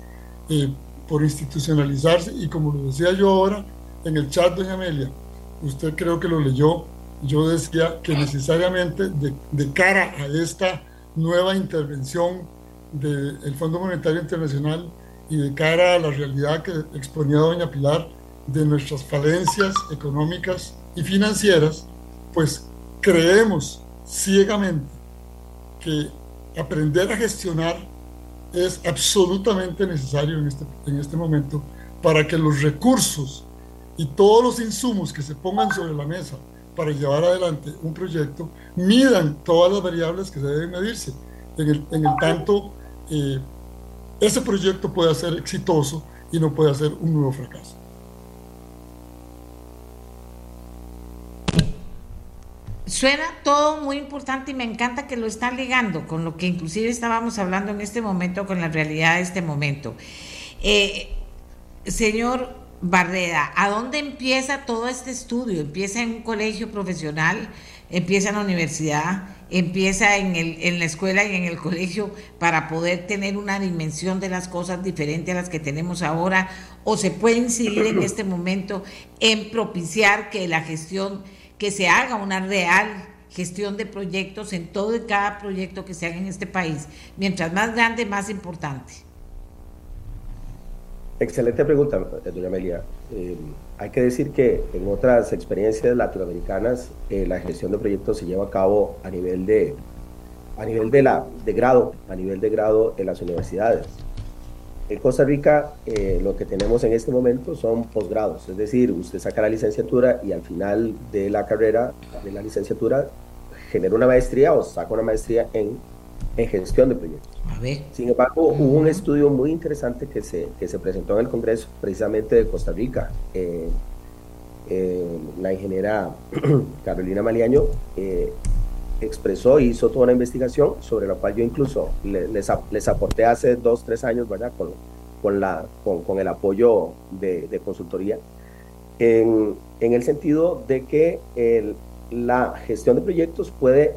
[SPEAKER 7] eh, por institucionalizarse. Y como lo decía yo ahora en el chat, doña Amelia, usted creo que lo leyó, yo decía que necesariamente de, de cara a esta nueva intervención del Fondo Monetario Internacional y de cara a la realidad que exponía doña Pilar de nuestras falencias económicas y financieras, pues creemos ciegamente que aprender a gestionar es absolutamente necesario en este, en este momento para que los recursos y todos los insumos que se pongan sobre la mesa para llevar adelante un proyecto midan todas las variables que se deben medirse. En el, en el tanto, eh, ese proyecto puede ser exitoso y no puede ser un nuevo fracaso.
[SPEAKER 2] Suena todo muy importante y me encanta que lo están ligando con lo que inclusive estábamos hablando en este momento, con la realidad de este momento. Eh, señor Barreda, ¿a dónde empieza todo este estudio? ¿Empieza en un colegio profesional? ¿Empieza en la universidad? ¿Empieza en, el, en la escuela y en el colegio para poder tener una dimensión de las cosas diferente a las que tenemos ahora? ¿O se puede incidir en este momento en propiciar que la gestión que se haga una real gestión de proyectos en todo y cada proyecto que se haga en este país. Mientras más grande, más importante.
[SPEAKER 8] Excelente pregunta, doña Amelia. Eh, hay que decir que en otras experiencias latinoamericanas eh, la gestión de proyectos se lleva a cabo a nivel de a nivel de la de grado, a nivel de grado en las universidades. En Costa Rica eh, lo que tenemos en este momento son posgrados, es decir, usted saca la licenciatura y al final de la carrera de la licenciatura genera una maestría o saca una maestría en, en gestión de proyectos. Sin embargo, hubo un estudio muy interesante que se, que se presentó en el Congreso precisamente de Costa Rica. Eh, eh, la ingeniera Carolina Maliaño expresó y hizo toda una investigación sobre la cual yo incluso les, les, aporté hace dos, tres años, ¿verdad? Con, con, la, con, con el apoyo de, de consultoría, en, en, el sentido de que el, la gestión de proyectos puede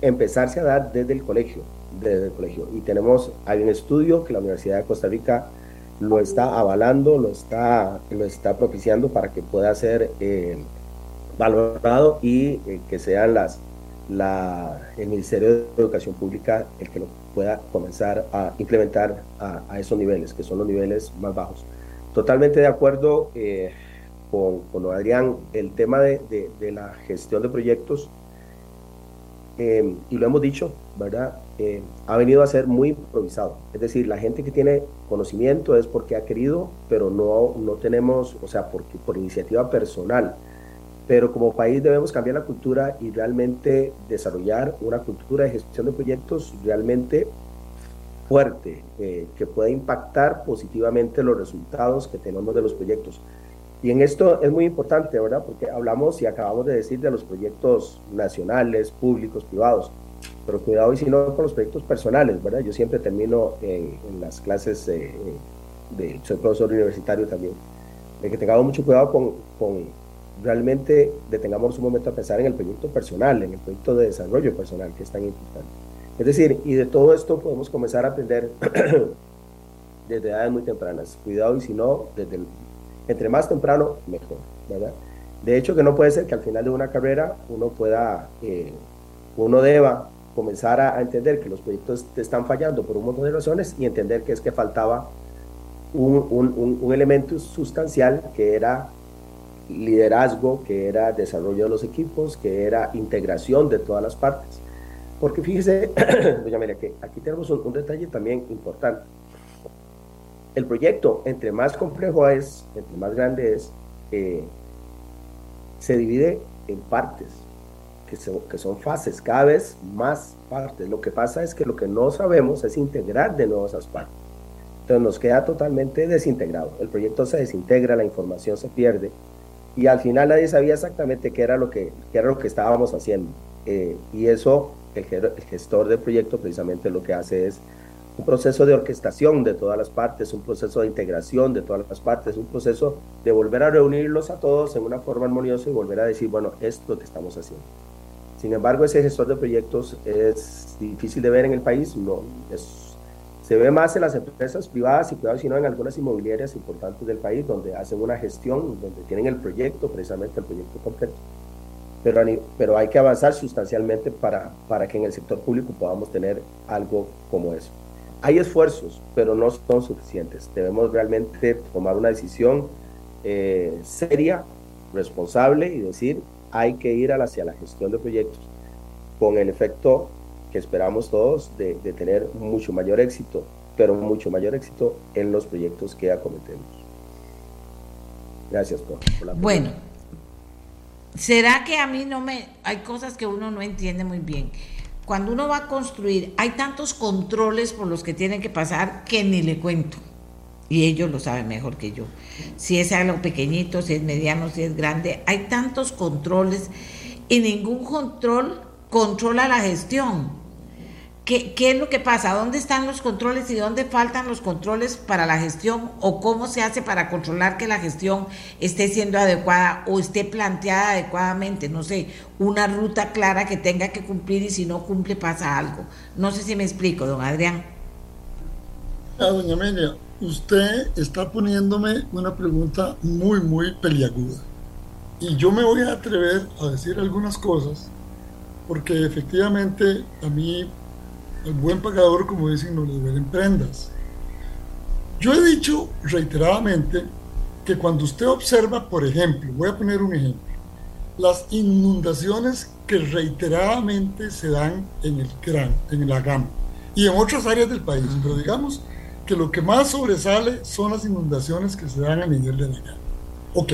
[SPEAKER 8] empezarse a dar desde el colegio, desde el colegio. Y tenemos, hay un estudio que la Universidad de Costa Rica lo está avalando, lo está, lo está propiciando para que pueda ser eh, valorado y eh, que sean las, la, el Ministerio de Educación Pública el que lo pueda comenzar a implementar a, esos niveles, que son los niveles más bajos. Totalmente de acuerdo eh, con, con, Adrián, el tema de, de, la gestión de proyectos, eh, y lo hemos dicho, ¿verdad? Eh, ha venido a ser muy improvisado. Es decir, la gente que tiene conocimiento es porque ha querido, pero no, no tenemos, o sea, porque, por iniciativa personal pero como país debemos cambiar la cultura y realmente desarrollar una cultura de gestión de proyectos realmente fuerte, eh, que pueda impactar positivamente los resultados que tenemos de los proyectos. Y en esto es muy importante, ¿verdad? Porque hablamos y acabamos de decir de los proyectos nacionales, públicos, privados, pero cuidado y si no con los proyectos personales, ¿verdad? Yo siempre termino en, las clases de, de, soy profesor universitario también, de que tengamos mucho cuidado con, con realmente detengamos un momento a pensar en el proyecto personal, en el proyecto de desarrollo personal que es tan importante. Es decir, y de todo esto podemos comenzar a aprender desde edades muy tempranas. Cuidado y si no, desde entre más temprano, mejor, ¿verdad? De hecho, que no puede ser que al final de una carrera uno pueda, eh, uno deba comenzar a, entender que los proyectos te están fallando por un montón de razones y entender que es que faltaba un, elemento sustancial que era liderazgo, que era desarrollo de los equipos, que era integración de todas las partes. Porque fíjese, doña María, que aquí tenemos un, detalle también importante. El proyecto, entre más complejo es, entre más grande es, eh, se divide en partes. que, que son fases, cada vez más partes. Lo que pasa es que lo que no sabemos es integrar de nuevo esas partes. Entonces nos queda totalmente desintegrado. El proyecto se desintegra, la información se pierde y al final nadie sabía exactamente qué era lo que, qué era lo que estábamos haciendo. Eh, y eso, el, gestor del proyecto precisamente lo que hace es un proceso de orquestación de todas las partes, un proceso de integración de todas las partes, un proceso de volver a reunirlos a todos en una forma armoniosa y volver a decir, bueno, esto es lo que estamos haciendo. Sin embargo, ese gestor de proyectos es difícil de ver en el país, no, se ve más en las empresas privadas y privadas, sino en algunas inmobiliarias importantes del país, donde hacen una gestión, donde tienen el proyecto, precisamente el proyecto completo. Pero, hay que avanzar sustancialmente para que en el sector público podamos tener algo como eso. Hay esfuerzos, pero no son suficientes. Debemos realmente tomar una decisión eh, seria, responsable y decir, hay que ir hacia la gestión de proyectos con el efecto que esperamos todos de, tener mucho mayor éxito, pero mucho mayor éxito en los proyectos que acometemos. Gracias por, la
[SPEAKER 2] Bueno, ¿será que a mí no me... Hay cosas que uno no entiende muy bien. Cuando uno va a construir, hay tantos controles por los que tienen que pasar que ni le cuento. Y ellos lo saben mejor que yo. Si es algo pequeñito, si es mediano, si es grande, hay tantos controles y ningún control controla la gestión. ¿Qué, es lo que pasa? ¿Dónde están los controles y dónde faltan los controles para la gestión? ¿O cómo se hace para controlar que la gestión esté siendo adecuada o esté planteada adecuadamente? No sé, una ruta clara que tenga que cumplir y si no cumple pasa algo. No sé si me explico, don Adrián.
[SPEAKER 7] Ah, doña Amelia, usted está poniéndome una pregunta muy, muy peliaguda. Y yo me voy a atrever a decir algunas cosas porque efectivamente a mí el buen pagador, como dicen, no le deben prendas. Yo he dicho reiteradamente que cuando usted observa, por ejemplo, voy a poner un ejemplo, las inundaciones que reiteradamente se dan en el Gran, en la Gama y en otras áreas del país, pero digamos que lo que más sobresale son las inundaciones que se dan a nivel de la Gama. Ok,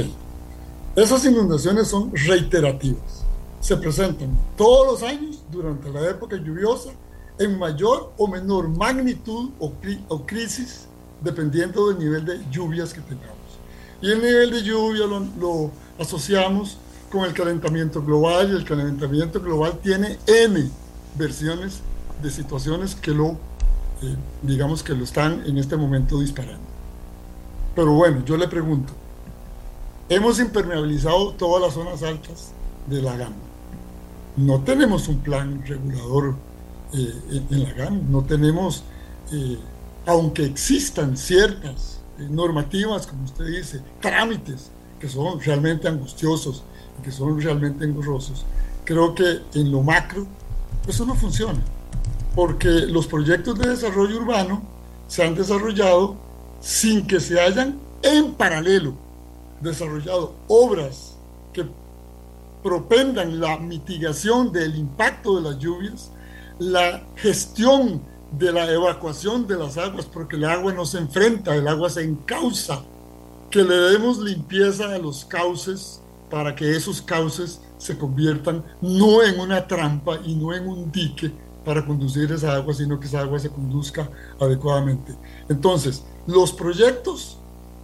[SPEAKER 7] esas inundaciones son reiterativas, se presentan todos los años durante la época lluviosa en mayor o menor magnitud o, crisis dependiendo del nivel de lluvias que tengamos. Y el nivel de lluvia lo, asociamos con el calentamiento global y el calentamiento global tiene N versiones de situaciones que lo, eh, digamos que lo están en este momento disparando. Pero bueno, yo le pregunto, hemos impermeabilizado todas las zonas altas de la gama. No tenemos un plan regulador eh, en la GAM. No tenemos, eh, aunque existan ciertas eh, normativas, como usted dice, trámites que son realmente angustiosos y que son realmente engorrosos, creo que en lo macro eso no funciona, porque los proyectos de desarrollo urbano se han desarrollado sin que se hayan en paralelo desarrollado obras que propendan la mitigación del impacto de las lluvias la gestión de la evacuación de las aguas, porque el agua no se enfrenta, el agua se encausa, que le demos limpieza a los cauces para que esos cauces se conviertan no en una trampa y no en un dique para conducir esa agua, sino que esa agua se conduzca adecuadamente. Entonces, los proyectos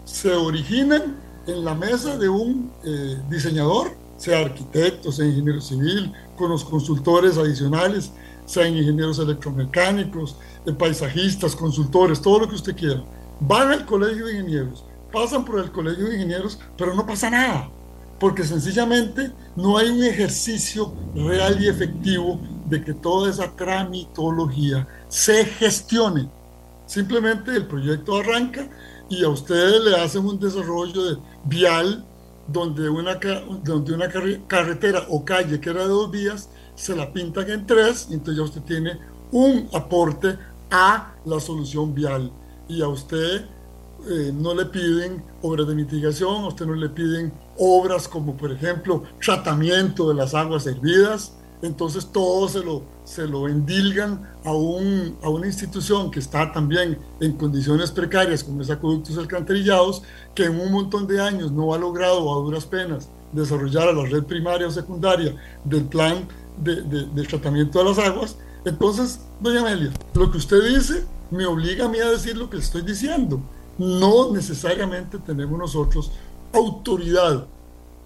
[SPEAKER 7] se originan en la mesa de un eh, diseñador, sea arquitecto, sea ingeniero civil, con los consultores adicionales sean ingenieros electromecánicos, paisajistas, consultores, todo lo que usted quiera. Van al colegio de ingenieros, pasan por el colegio de ingenieros, pero no pasa nada, porque sencillamente no hay un ejercicio real y efectivo de que toda esa tramitología se gestione. Simplemente el proyecto arranca y a ustedes le hacen un desarrollo de vial donde una, donde una carretera o calle que era de dos vías se la pintan en tres y entonces ya usted tiene un aporte a la solución vial. Y a usted eh, no le piden obras de mitigación, a usted no le piden obras como por ejemplo tratamiento de las aguas hervidas, entonces todo se lo, se lo endilgan a, un, a una institución que está también en condiciones precarias como es Acueductos Alcantarillados, que en un montón de años no ha logrado a duras penas desarrollara la red primaria o secundaria del plan de, de, tratamiento de las aguas, entonces, doña Amelia, lo que usted dice me obliga a mí a decir lo que estoy diciendo. No necesariamente tenemos nosotros autoridad,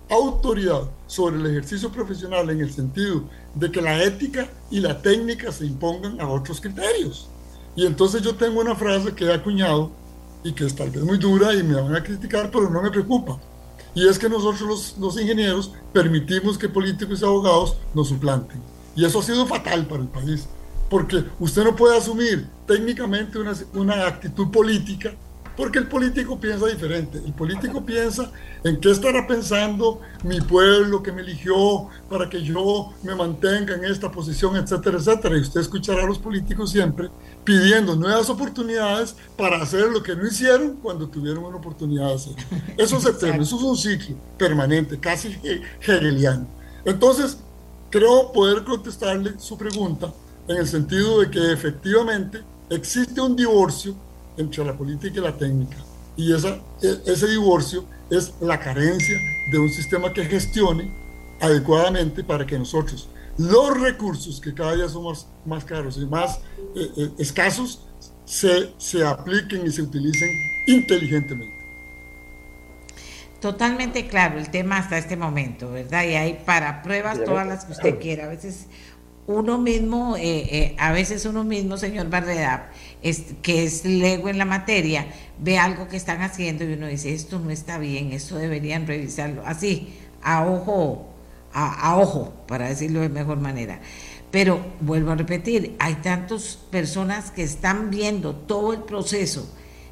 [SPEAKER 7] autoridad sobre el ejercicio profesional en el sentido de que la ética y la técnica se impongan a otros criterios. Y entonces yo tengo una frase que he acuñado y que es tal vez muy dura y me van a criticar, pero no me preocupa. Y es que nosotros los, los ingenieros permitimos que políticos y abogados nos suplanten. Y eso ha sido fatal para el país, porque usted no puede asumir técnicamente una, una actitud política porque el político piensa diferente. El político piensa en qué estará pensando mi pueblo que me eligió para que yo me mantenga en esta posición, etcétera, etcétera. Y usted escuchará a los políticos siempre pidiendo nuevas oportunidades para hacer lo que no hicieron cuando tuvieron una oportunidad de hacerlo. Eso es eterno, eso es un ciclo permanente, casi hegeliano. Entonces, creo poder contestarle su pregunta en el sentido de que efectivamente existe un divorcio entre la política y la técnica. Y esa, e, ese divorcio es la carencia de un sistema que gestione adecuadamente para que nosotros los recursos que cada día son más, más caros y más eh, eh, escasos se, se apliquen y se utilicen inteligentemente.
[SPEAKER 2] Totalmente claro el tema hasta este momento, ¿verdad? Y hay para pruebas todas las que usted quiera. A veces uno mismo, eh, a veces uno mismo, señor Barreda, que es lego en la materia, ve algo que están haciendo y uno dice, esto no está bien, esto deberían revisarlo, así, a ojo, a, ojo, para decirlo de mejor manera. Pero vuelvo a repetir, hay tantas personas que están viendo todo el proceso,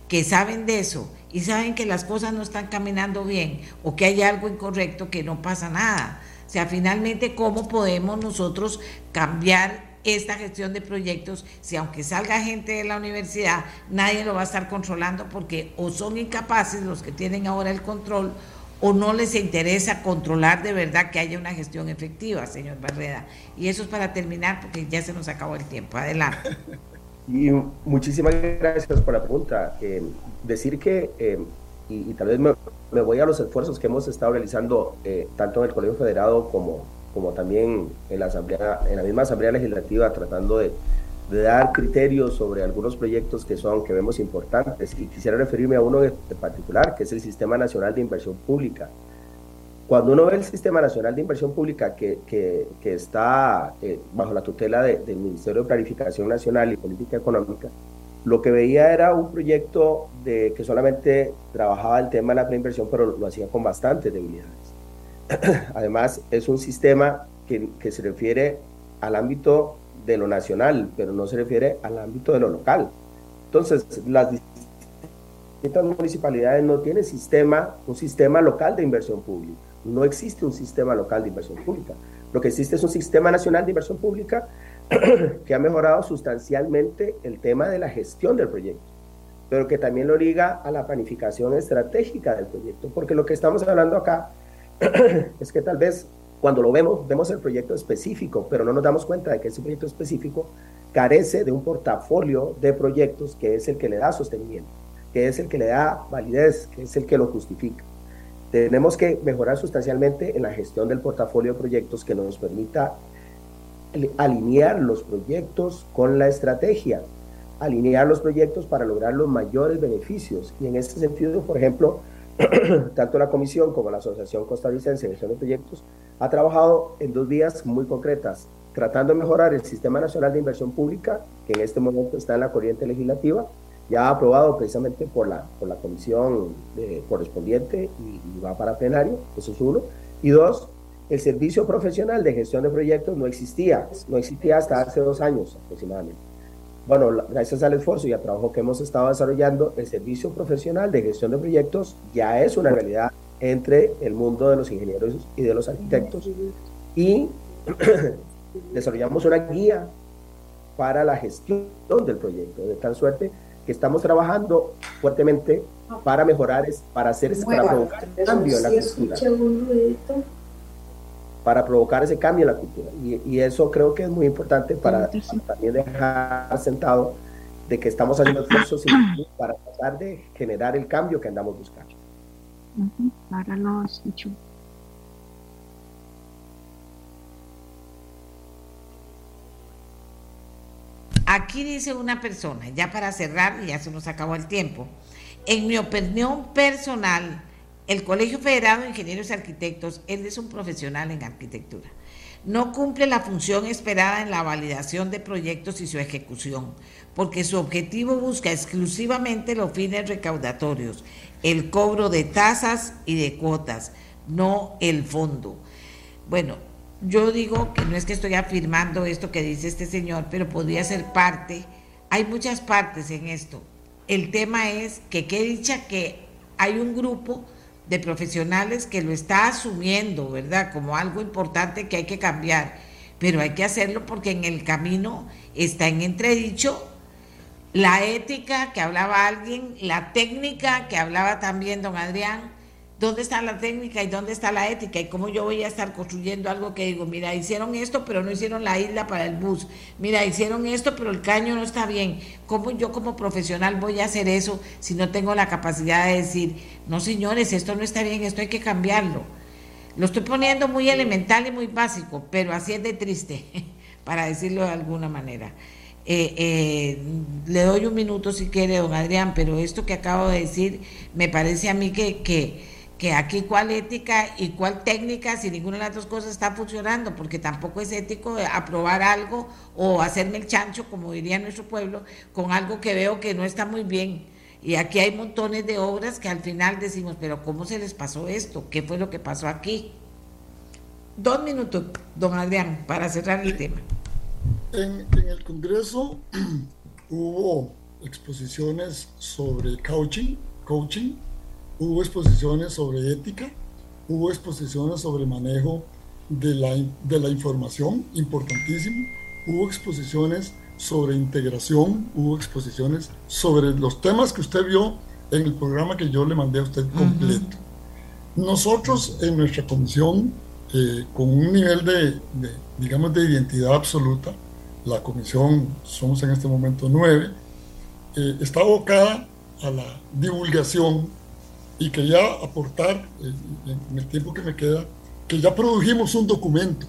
[SPEAKER 2] que saben de eso y saben que las cosas no están caminando bien o que hay algo incorrecto, que no pasa nada. O sea, finalmente, ¿cómo podemos nosotros cambiar esta gestión de proyectos si aunque salga gente de la universidad, nadie lo va a estar controlando porque o son incapaces los que tienen ahora el control o no les interesa controlar de verdad que haya una gestión efectiva, señor Barreda. Y eso es para terminar porque ya se nos acabó el tiempo. Adelante.
[SPEAKER 8] Y muchísimas gracias por la pregunta. Eh, decir que, eh, y, tal vez me, voy a los esfuerzos que hemos estado realizando eh, tanto en el Colegio Federado como como también en la, asamblea, en la misma Asamblea Legislativa, tratando de, dar criterios sobre algunos proyectos que son, que vemos importantes. Y quisiera referirme a uno en particular, que es el Sistema Nacional de Inversión Pública. Cuando uno ve el Sistema Nacional de Inversión Pública que, que, que está eh, bajo la tutela del Ministerio de Planificación Nacional y Política Económica, lo que veía era un proyecto de, que solamente trabajaba el tema de la preinversión, pero lo hacía con bastantes debilidades. además es un sistema que, que, se refiere al ámbito de lo nacional, pero no se refiere al ámbito de lo local. Entonces, las distintas municipalidades no tienen sistema, un sistema local de inversión pública. No existe un sistema local de inversión pública. Lo que existe es un sistema nacional de inversión pública que ha mejorado sustancialmente el tema de la gestión del proyecto, pero que también lo liga a la planificación estratégica del proyecto, porque lo que estamos hablando acá es que tal vez cuando lo vemos, vemos el proyecto específico, pero no nos damos cuenta de que ese proyecto específico carece de un portafolio de proyectos que es el que le da sostenimiento, que es el que le da validez, que es el que lo justifica. Tenemos que mejorar sustancialmente en la gestión del portafolio de proyectos que nos permita alinear los proyectos con la estrategia, alinear los proyectos para lograr los mayores beneficios. Y en ese sentido, por ejemplo, tanto la Comisión como la Asociación Costarricense de Gestión de Proyectos ha trabajado en dos vías muy concretas, tratando de mejorar el Sistema Nacional de Inversión Pública, que en este momento está en la corriente legislativa, ya aprobado precisamente por la, por la comisión correspondiente y, y va para plenario, eso es uno. Y dos, el servicio profesional de gestión de proyectos no existía, no existía hasta hace dos años aproximadamente. Bueno, gracias al esfuerzo y al trabajo que hemos estado desarrollando, el servicio profesional de gestión de proyectos ya es una realidad entre el mundo de los ingenieros y de los arquitectos. Y desarrollamos una guía para la gestión del proyecto, de tal suerte que estamos trabajando fuertemente para mejorar, para hacer, para provocar cambio en la cultura para provocar ese cambio en la cultura. Y, eso creo que es muy importante para, también dejar sentado de que estamos haciendo esfuerzos para tratar de generar el cambio que andamos buscando.
[SPEAKER 9] Ahora lo escucho.
[SPEAKER 2] Aquí dice una persona, ya para cerrar, y ya se nos acabó el tiempo. En mi opinión personal, el Colegio Federado de Ingenieros y Arquitectos, él es un profesional en arquitectura. No cumple la función esperada en la validación de proyectos y su ejecución, porque su objetivo busca exclusivamente los fines recaudatorios, el cobro de tasas y de cuotas, no el fondo. Bueno, yo digo que no es que estoy afirmando esto que dice este señor, pero podría ser parte. Hay muchas partes en esto. El tema es que qué dicha que hay un grupo de profesionales que lo está asumiendo, ¿verdad? Como algo importante que hay que cambiar. Pero hay que hacerlo porque en el camino está en entredicho la ética que hablaba alguien, la técnica que hablaba también don Adrián, ¿Dónde está la técnica y dónde está la ética? Y cómo yo voy a estar construyendo algo que digo, mira, hicieron esto, pero no hicieron la isla para el bus. Mira, hicieron esto, pero el caño no está bien. ¿Cómo yo como profesional voy a hacer eso si no tengo la capacidad de decir, no señores, esto no está bien, esto hay que cambiarlo? Lo estoy poniendo muy elemental y muy básico, pero así es de triste, para decirlo de alguna manera. Eh, eh, le doy un minuto si quiere, don Adrián, pero esto que acabo de decir me parece a mí que, que que aquí cuál ética y cuál técnica, si ninguna de las dos cosas está funcionando, porque tampoco es ético aprobar algo o hacerme el chancho, como diría nuestro pueblo, con algo que veo que no está muy bien. Y aquí hay montones de obras que al final decimos, pero ¿cómo se les pasó esto? ¿Qué fue lo que pasó aquí? Dos minutos, don Adrián, para cerrar el tema.
[SPEAKER 7] En, en el Congreso hubo exposiciones sobre coaching, coaching hubo exposiciones sobre ética, hubo exposiciones sobre manejo de la, de la información, importantísimo, hubo exposiciones sobre integración, hubo exposiciones sobre los temas que usted vio en el programa que yo le mandé a usted completo. Nosotros en nuestra comisión, eh, con un nivel de, digamos, de identidad absoluta, la comisión, somos en este momento nueve, eh, está abocada a la divulgación y quería aportar en el tiempo que me queda que ya produjimos un documento.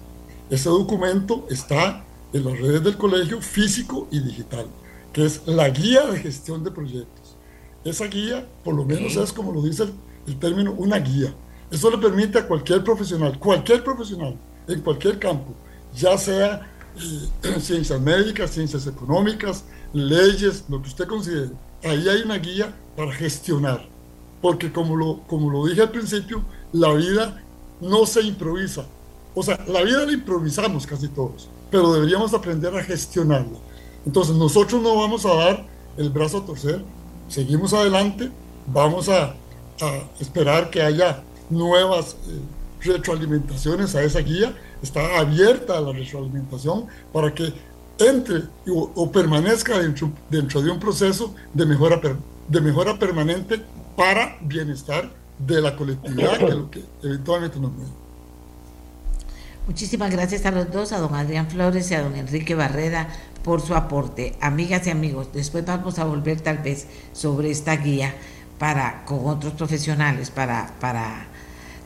[SPEAKER 7] Ese documento está en las redes del colegio físico y digital, que es la guía de gestión de proyectos. Esa guía, por lo menos es como lo dice el, término, una guía. Eso le permite a cualquier profesional, cualquier profesional, en cualquier campo, ya sea eh, ciencias médicas, ciencias económicas, leyes, lo que usted considere. Ahí hay una guía para gestionar porque como lo, como lo dije al principio, la vida no se improvisa. O sea, la vida la improvisamos casi todos, pero deberíamos aprender a gestionarla. Entonces nosotros no vamos a dar el brazo a torcer, seguimos adelante, vamos a, esperar que haya nuevas eh, retroalimentaciones a esa guía, está abierta a la retroalimentación para que entre o, permanezca dentro, dentro de un proceso de mejora, de mejora permanente para bienestar de la colectividad, que es lo que eventualmente nos mueve.
[SPEAKER 2] Muchísimas gracias a los dos, a don Adrián Flores y a don Enrique Barrera por su aporte. Amigas y amigos, después vamos a volver tal vez sobre esta guía para con otros profesionales para para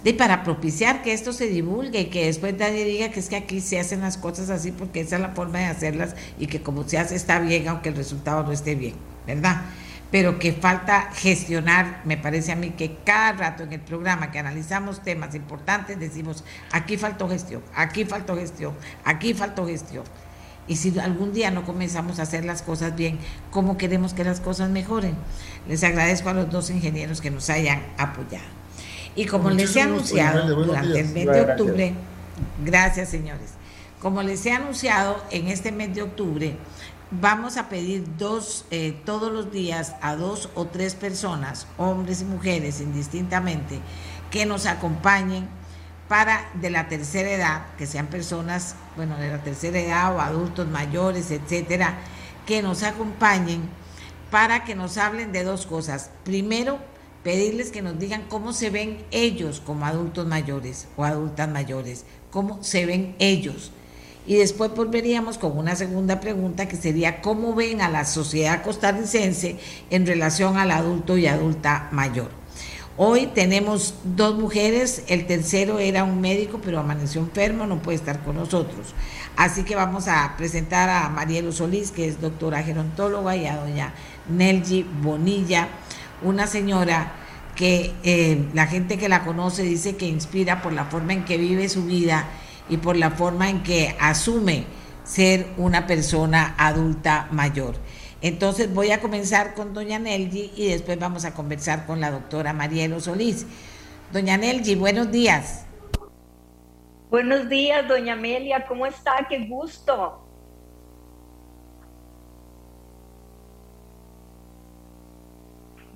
[SPEAKER 2] de, para propiciar que esto se divulgue y que después nadie diga que es que aquí se hacen las cosas así porque esa es la forma de hacerlas y que como se hace está bien aunque el resultado no esté bien, ¿verdad? Pero que falta gestionar, me parece a mí que cada rato en el programa que analizamos temas importantes decimos, aquí faltó gestión, aquí faltó gestión, aquí faltó gestión. Y si algún día no comenzamos a hacer las cosas bien, ¿cómo queremos que las cosas mejoren? Les agradezco a los dos ingenieros que nos hayan apoyado. Y como les he anunciado durante el mes de octubre, gracias señores, como les he anunciado en este mes de octubre, vamos a pedir dos, eh, todos los días a dos o tres personas, hombres y mujeres indistintamente, que nos acompañen para de la tercera edad, que sean personas, bueno, de la tercera edad o adultos mayores, etcétera, que nos acompañen para que nos hablen de dos cosas. Primero, pedirles que nos digan cómo se ven ellos como adultos mayores o adultas mayores, cómo se ven ellos y después volveríamos con una segunda pregunta que sería cómo ven a la sociedad costarricense en relación al adulto y adulta mayor. Hoy tenemos dos mujeres, el tercero era un médico, pero amaneció enfermo, no puede estar con nosotros. Así que vamos a presentar a Marielo Solís, que es doctora gerontóloga, y a doña Nelgi Bonilla, una señora que eh, la gente que la conoce dice que inspira por la forma en que vive su vida y por la forma en que asume ser una persona adulta mayor. Entonces voy a comenzar con doña Nelgi y después vamos a conversar con la doctora Marielo Solís. Doña Nelgi, buenos días.
[SPEAKER 9] Buenos días, doña Amelia, ¿cómo está? Qué gusto.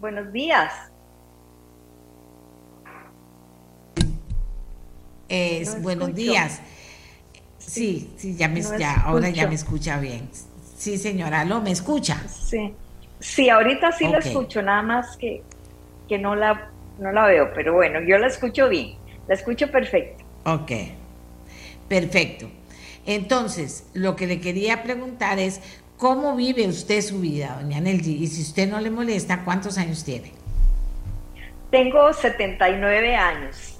[SPEAKER 9] Buenos días.
[SPEAKER 2] Buenos días. Sí, sí, ya me, ya, ahora ya me escucha bien. Sí, señora, ¿lo me escucha?
[SPEAKER 9] Sí, sí, ahorita sí la escucho, nada más que, que no, la, no la veo, pero bueno, yo la escucho bien, la escucho perfecto.
[SPEAKER 2] Ok, perfecto. Entonces, lo que le quería preguntar es, ¿cómo vive usted su vida, doña Nelly? Y si usted no le molesta, ¿cuántos años tiene?
[SPEAKER 9] Tengo 79 años.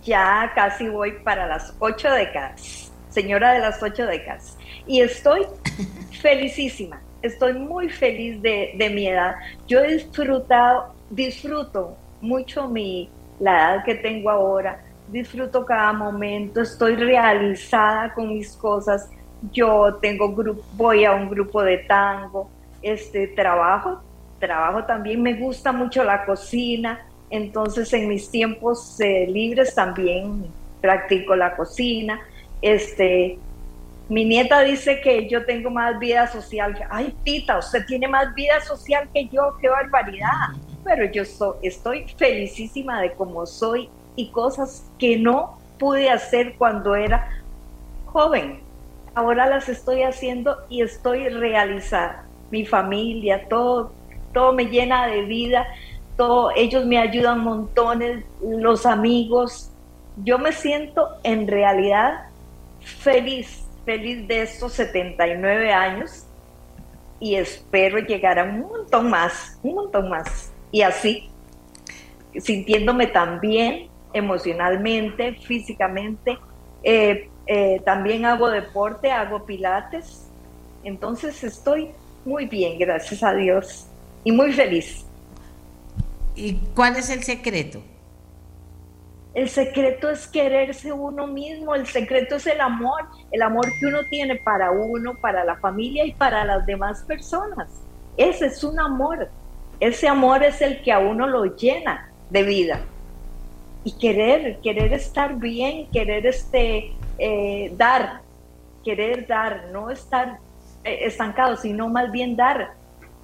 [SPEAKER 9] Ya casi voy para las ocho décadas. Señora de las ocho décadas. Y estoy felicísima, estoy muy feliz de, mi edad. Yo he disfrutado, disfruto mucho mi, la edad que tengo ahora, disfruto cada momento, estoy realizada con mis cosas. Yo tengo grupo, voy a un grupo de tango, este trabajo, trabajo también, me gusta mucho la cocina, entonces en mis tiempos eh, libres también practico la cocina, este mi nieta dice que yo tengo más vida social. Ay, tita, usted tiene más vida social que yo, qué barbaridad. Pero yo estoy felicísima de cómo soy y cosas que no pude hacer cuando era joven. Ahora las estoy haciendo y estoy realizada. Mi familia, todo, todo me llena de vida. Ellos me ayudan montones, los amigos. Yo me siento en realidad feliz feliz de estos 79 años y espero llegar a un montón más, un montón más. Y así, sintiéndome también emocionalmente, físicamente. Eh, eh, también hago deporte, hago pilates. Entonces estoy muy bien, gracias a Dios, y muy feliz.
[SPEAKER 2] ¿Y cuál es el secreto?
[SPEAKER 9] El secreto es quererse uno mismo, el secreto es el amor, el amor que uno tiene para uno, para la familia y para las demás personas. Ese es un amor, ese amor es el que a uno lo llena de vida. Y querer, querer estar bien, querer este, eh, dar, querer dar, no estar eh, estancado, sino más bien dar,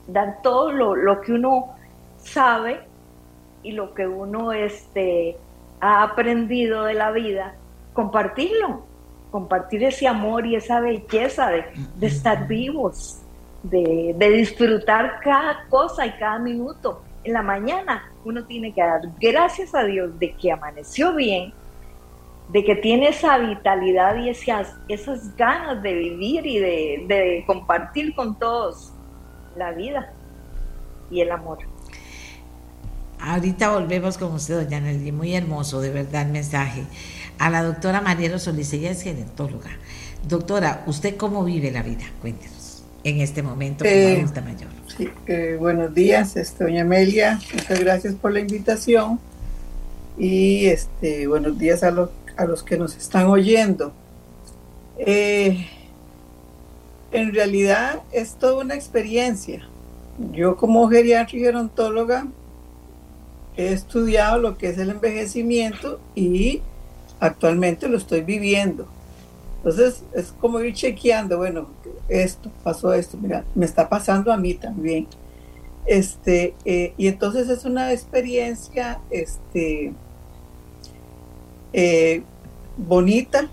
[SPEAKER 9] dar todo lo, lo que uno sabe y lo que uno este, ha aprendido de la vida, compartirlo, compartir ese amor y esa belleza de, estar vivos, de, disfrutar cada cosa y cada minuto. En la mañana uno tiene que dar gracias a Dios de que amaneció bien, de que tiene esa vitalidad y esas, esas ganas de vivir y de, de compartir con todos la vida y el amor.
[SPEAKER 2] Ahorita volvemos con usted, doña Nelly, muy hermoso, de verdad, el mensaje. A la doctora Marielo Solís, ella es gerentóloga. Doctora, ¿usted cómo vive la vida? Cuéntenos, en este momento como eh, adulta mayor.
[SPEAKER 10] Sí, eh, buenos días, este, doña Amelia, muchas gracias por la invitación y este, buenos días a, los a los que nos están oyendo. Eh, en realidad es toda una experiencia. Yo como geriatra y gerontóloga he estudiado lo que es el envejecimiento y actualmente lo estoy viviendo. Entonces es como ir chequeando, bueno, esto, pasó esto, mira, me está pasando a mí también. Este, eh, y entonces es una experiencia este, eh, bonita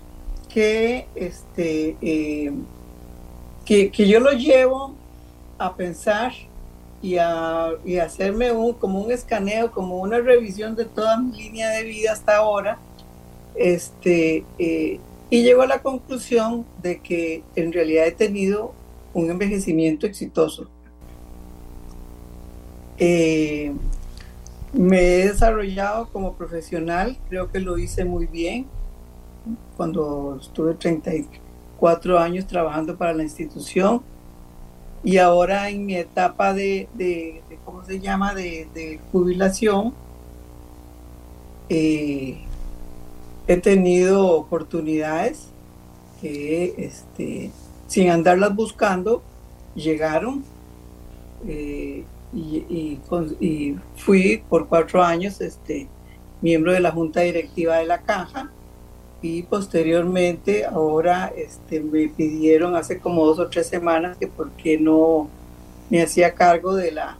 [SPEAKER 10] que, este, eh, que, que yo lo llevo a pensar y, a, y hacerme un, como un escaneo, como una revisión de toda mi línea de vida hasta ahora, este, eh, y llego a la conclusión de que en realidad he tenido un envejecimiento exitoso. Eh, me he desarrollado como profesional, creo que lo hice muy bien cuando estuve 34 años trabajando para la institución y ahora en mi etapa de, ¿cómo se llama?, de, jubilación, eh, he tenido oportunidades que, este, sin andarlas buscando, llegaron eh, y, y, fui por cuatro años este, miembro de la junta directiva de la caja y posteriormente ahora este, me pidieron hace como dos o tres semanas que por qué no me hacía cargo de la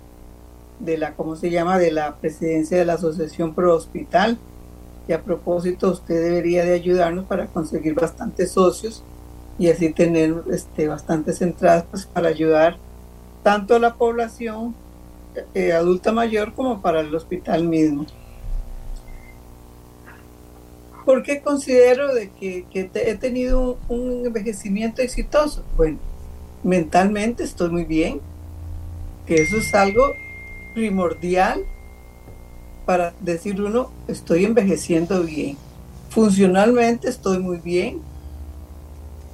[SPEAKER 10] de la cómo se llama de la presidencia de la asociación pro hospital. Y a propósito usted debería de ayudarnos para conseguir bastantes socios y así tener este bastantes entradas pues, para ayudar tanto a la población eh, adulta mayor como para el hospital mismo ¿Por qué considero de que, he tenido un, envejecimiento exitoso? Bueno, mentalmente estoy muy bien, que eso es algo primordial para decir uno, estoy envejeciendo bien. Funcionalmente estoy muy bien.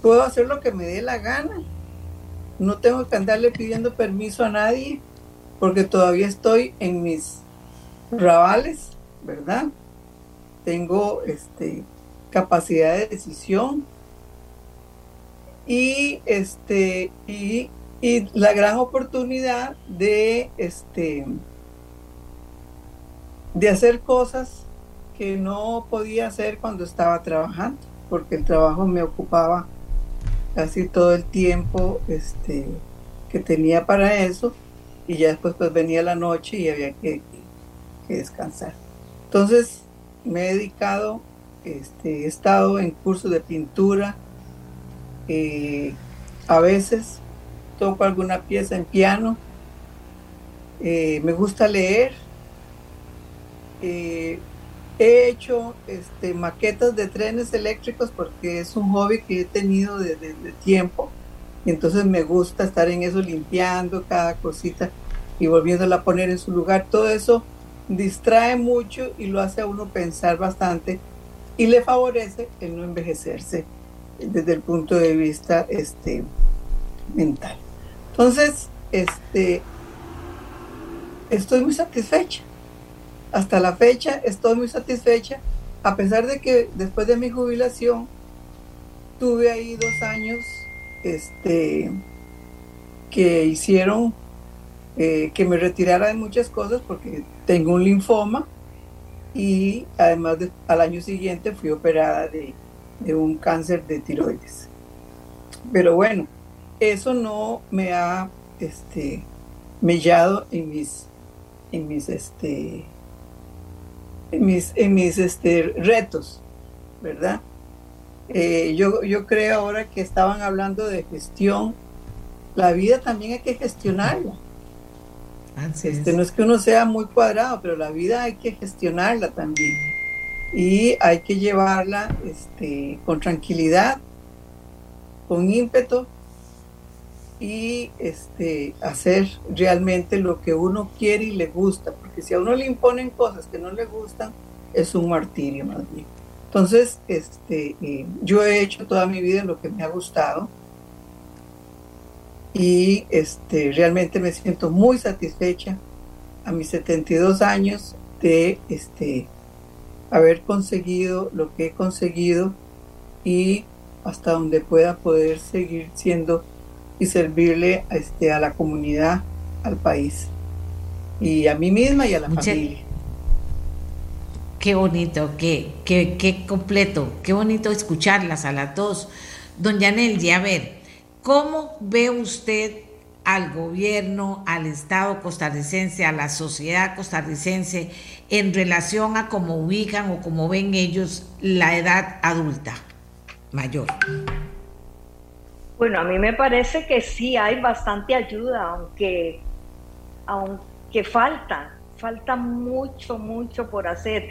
[SPEAKER 10] Puedo hacer lo que me dé la gana. No tengo que andarle pidiendo permiso a nadie porque todavía estoy en mis rabales, ¿verdad? Tengo este, capacidad de decisión y, este, y, la gran oportunidad de, este, de hacer cosas que no podía hacer cuando estaba trabajando, porque el trabajo me ocupaba casi todo el tiempo este, que tenía para eso y ya después pues venía la noche y había que, que descansar. Entonces, me he dedicado, este, he estado en cursos de pintura, eh, a veces toco alguna pieza en piano, eh, me gusta leer, eh, he hecho este, maquetas de trenes eléctricos porque es un hobby que he tenido desde, tiempo y entonces me gusta estar en eso limpiando cada cosita y volviéndola a poner en su lugar, todo eso distrae mucho y lo hace a uno pensar bastante y le favorece el no envejecerse desde el punto de vista este, mental. Entonces, este, estoy muy satisfecha. Hasta la fecha estoy muy satisfecha, a pesar de que después de mi jubilación tuve ahí dos años este, que hicieron eh, que me retirara de muchas cosas porque tengo un linfoma y además al año siguiente fui operada de, un cáncer de tiroides. Pero bueno, eso no me ha este, mellado en mis, en mis, este, en mis, en mis este, retos, ¿verdad? Eh, yo, yo creo ahora que estaban hablando de gestión, la vida también hay que gestionarla. Este, no es que uno sea muy cuadrado, pero la vida hay que gestionarla también. Y hay que llevarla este, con tranquilidad, con ímpetu y este, hacer realmente lo que uno quiere y le gusta, porque si a uno le imponen cosas que no le gustan, es un martirio más bien. Entonces, este, eh, yo he hecho toda mi vida lo que me ha gustado y este, realmente me siento muy satisfecha a mis 72 años de este, haber conseguido lo que he conseguido y hasta donde pueda poder seguir siendo y servirle a, este, a la comunidad, al país y a mí misma y a la familia.
[SPEAKER 2] Qué bonito, qué, qué, qué completo, qué bonito escucharlas a las dos. Don Yanel, a ver, ¿Cómo ve usted al gobierno, al Estado costarricense, a la sociedad costarricense en relación a cómo ubican o cómo ven ellos la edad adulta mayor?
[SPEAKER 9] Bueno, a mí me parece que sí hay bastante ayuda, aunque, aunque falta, falta mucho, mucho por hacer,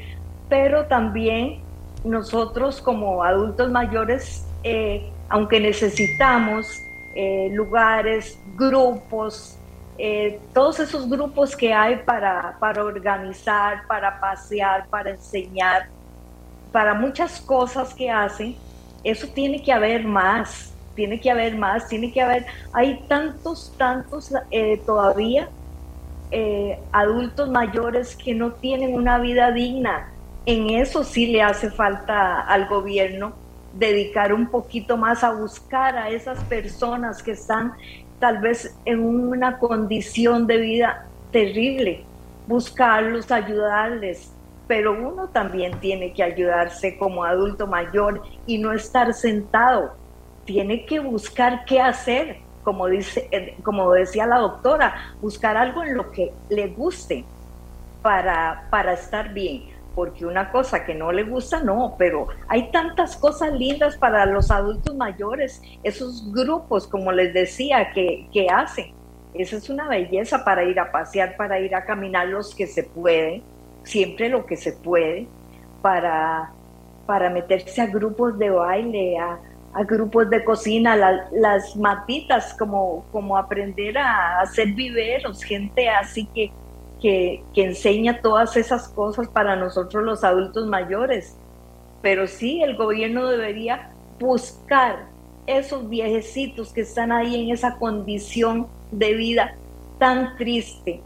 [SPEAKER 9] pero también nosotros como adultos mayores eh, aunque necesitamos eh, lugares, grupos, eh, todos esos grupos que hay para, para organizar, para pasear, para enseñar, para muchas cosas que hacen, eso tiene que haber más, tiene que haber más, tiene que haber, hay tantos, tantos eh, todavía adultos mayores que no tienen una vida digna. En eso sí le hace falta al gobierno dedicar un poquito más a buscar a esas personas que están tal vez en una condición de vida terrible, buscarlos, ayudarles, pero uno también tiene que ayudarse como adulto mayor y no estar sentado, tiene que buscar qué hacer, como, dice, eh, como decía la doctora, buscar algo en lo que le guste para, para estar bien porque una cosa que no le gusta, no, pero hay tantas cosas lindas para los adultos mayores, esos grupos, como les decía, que, que hacen. Esa es una belleza para ir a pasear, para ir a caminar los que se puede, siempre lo que se puede, para, para meterse a grupos de baile, a, grupos de cocina, las matitas, como, como aprender a hacer viveros, gente así que que, enseña todas esas cosas para nosotros los adultos mayores. Pero sí, el gobierno debería buscar esos viejecitos que están ahí en esa condición de vida tan triste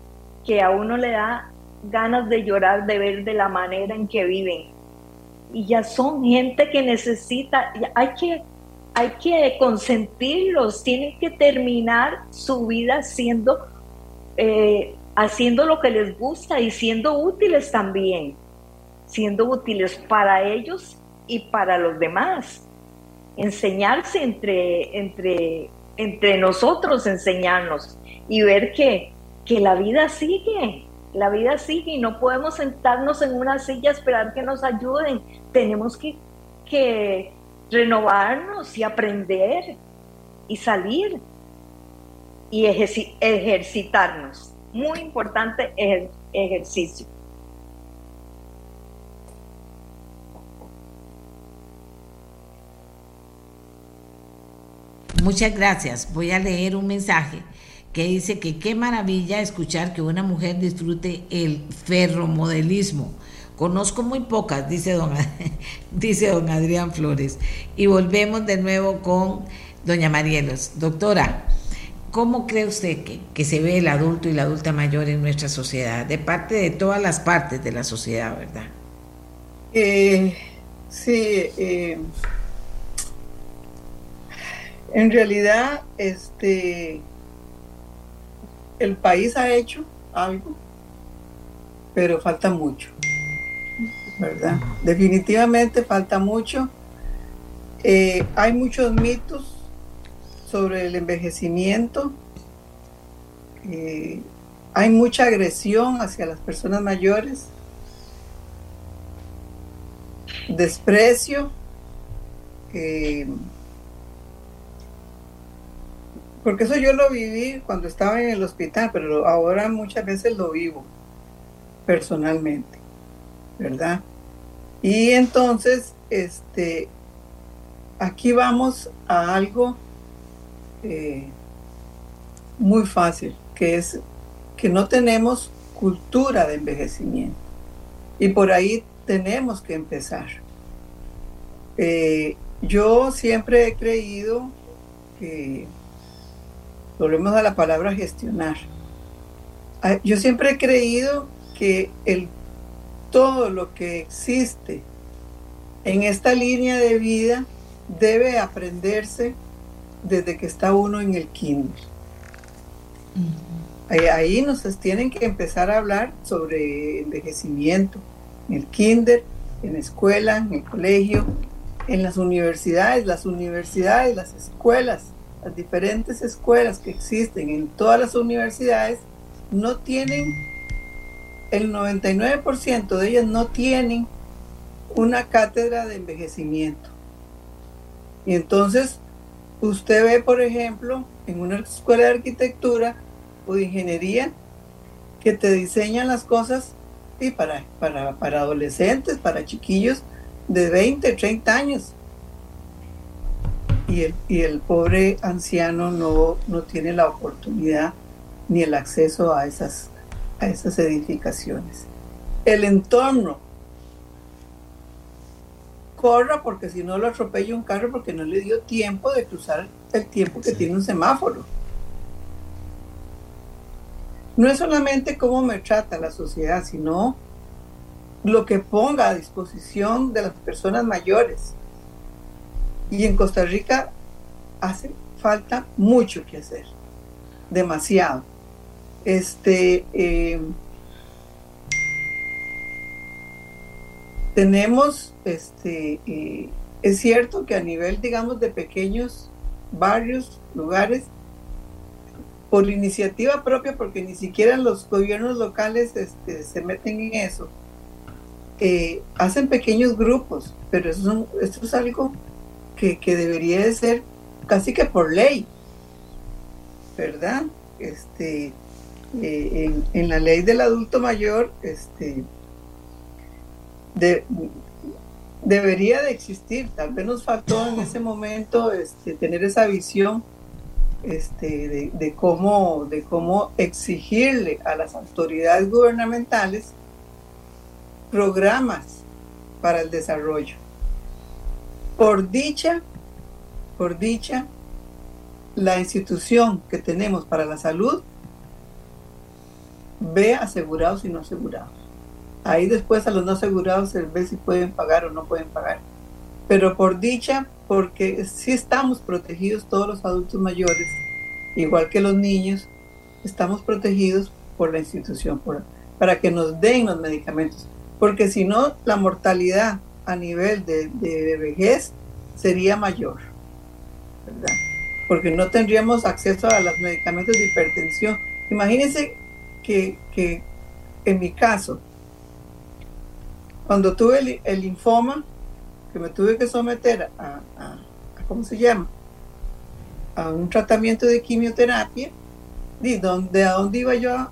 [SPEAKER 9] que a uno le da ganas de llorar de ver de la manera en que viven. Y ya son gente que necesita, hay que, hay que consentirlos, tienen que terminar su vida siendo eh, haciendo lo que les gusta y siendo útiles también, siendo útiles para ellos y para los demás. Enseñarse entre, entre, entre nosotros, enseñarnos y ver que, que la vida sigue, la vida sigue y no podemos sentarnos en una silla a esperar que nos ayuden. Tenemos que, que renovarnos y aprender y salir y ejercitarnos muy importante el ejercicio.
[SPEAKER 2] Muchas gracias. Voy a leer un mensaje que dice que qué maravilla escuchar que una mujer disfrute el ferromodelismo. Conozco muy pocas, dice don, dice don Adrián Flores. Y volvemos de nuevo con doña Marielos. Doctora, ¿Cómo cree usted que, se ve el adulto y la adulta mayor en nuestra sociedad? De parte de todas las partes de la sociedad, ¿verdad?
[SPEAKER 10] Eh, sí, eh, en realidad, este, el país ha hecho algo, pero falta mucho, ¿verdad? Definitivamente falta mucho. Eh, hay muchos mitos sobre el envejecimiento. Eh, hay mucha agresión hacia las personas mayores, desprecio, eh, porque eso yo lo viví cuando estaba en el hospital, pero ahora muchas veces lo vivo personalmente, ¿verdad? Y entonces, este, aquí vamos a algo eh, muy fácil, que es que no tenemos cultura de envejecimiento. Y por ahí tenemos que empezar. Eh, yo siempre he creído que, volvemos a la palabra gestionar, ah, yo siempre he creído que el, todo lo que existe en esta línea de vida debe aprenderse desde que está uno en el kinder. ahí, nos tienen que empezar a hablar sobre envejecimiento en el kinder, en la escuela, en el colegio, en las universidades, las universidades, las escuelas, las diferentes escuelas que existen en todas las universidades no tienen, el 99% de ellas no tienen una cátedra de envejecimiento. Y entonces Usted ve, por ejemplo, en una escuela de arquitectura o de ingeniería que te diseñan las cosas y para, para, para adolescentes, para chiquillos de 20, 30 años. Y el, y el pobre anciano no, no tiene la oportunidad ni el acceso a esas, a esas edificaciones. El entorno. Corra porque si no lo atropella un carro porque no le dio tiempo de cruzar el tiempo que tiene un semáforo. No es solamente cómo me trata la sociedad, sino lo que ponga a disposición de las personas mayores. Y en Costa Rica hace falta mucho que hacer, demasiado. Este, eh, tenemos, este, eh, es cierto que a nivel, digamos, de pequeños barrios, lugares, por iniciativa propia, porque ni siquiera los gobiernos locales este, se meten en eso, eh, hacen pequeños grupos, pero eso, esto es algo que, debería de ser casi que por ley, ¿verdad? Este, eh, en, la ley del adulto mayor, este, debería de existir. Tal vez nos faltó en ese momento este, tener esa visión este, de, cómo, de cómo exigirle a las autoridades gubernamentales programas para el desarrollo. Por dicha, por dicha, la institución que tenemos para la salud ve asegurados y no asegurados. Ahí después a los no asegurados se ve si pueden pagar o no pueden pagar. Pero por dicha, porque si estamos protegidos todos los adultos mayores, igual que los niños, estamos protegidos por la institución, para que nos den los medicamentos. Porque si no, la mortalidad a nivel de, vejez sería mayor, ¿verdad? Porque no tendríamos acceso a los medicamentos de hipertensión. Imagínense que, en mi caso, cuando tuve el, linfoma, que me tuve que someter a, ¿cómo se llama? A un tratamiento de quimioterapia, ¿de dónde, a dónde iba yo a,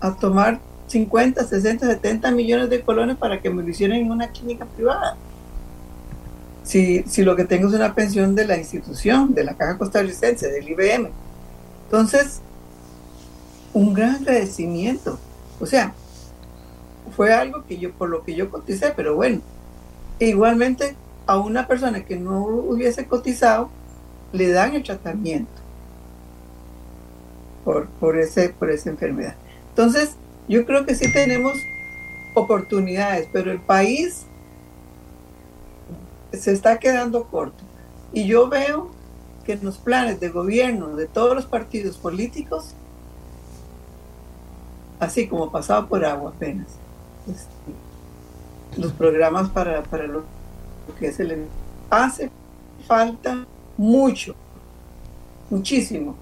[SPEAKER 10] a tomar 50, 60, 70 millones de colones para que me lo hicieran en una clínica privada. Si, si lo que tengo es una pensión de la institución, de la Caja Costarricense, del IBM. Entonces, un gran agradecimiento. O sea, fue algo que yo, por lo que yo coticé, pero bueno, igualmente a una persona que no hubiese cotizado, le dan el tratamiento por, por, ese, por esa enfermedad. Entonces, yo creo que sí tenemos oportunidades, pero el país se está quedando corto. Y yo veo que en los planes de gobierno de todos los partidos políticos, así como pasado por agua apenas, este, los programas para, para lo que se le hace falta mucho, muchísimo.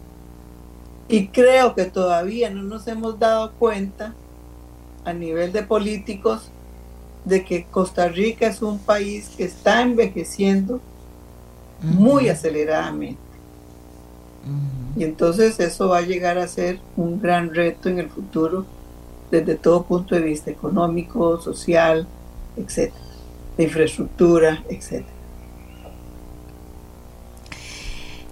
[SPEAKER 10] Y creo que todavía no nos hemos dado cuenta a nivel de políticos de que Costa Rica es un país que está envejeciendo muy aceleradamente. Y entonces eso va a llegar a ser un gran reto en el futuro desde todo punto de vista económico, social, etcétera, de infraestructura, etcétera.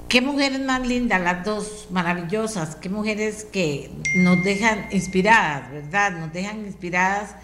[SPEAKER 2] Qué mujeres más lindas, las dos, maravillosas, qué mujeres que nos dejan inspiradas, ¿verdad? Nos dejan inspiradas.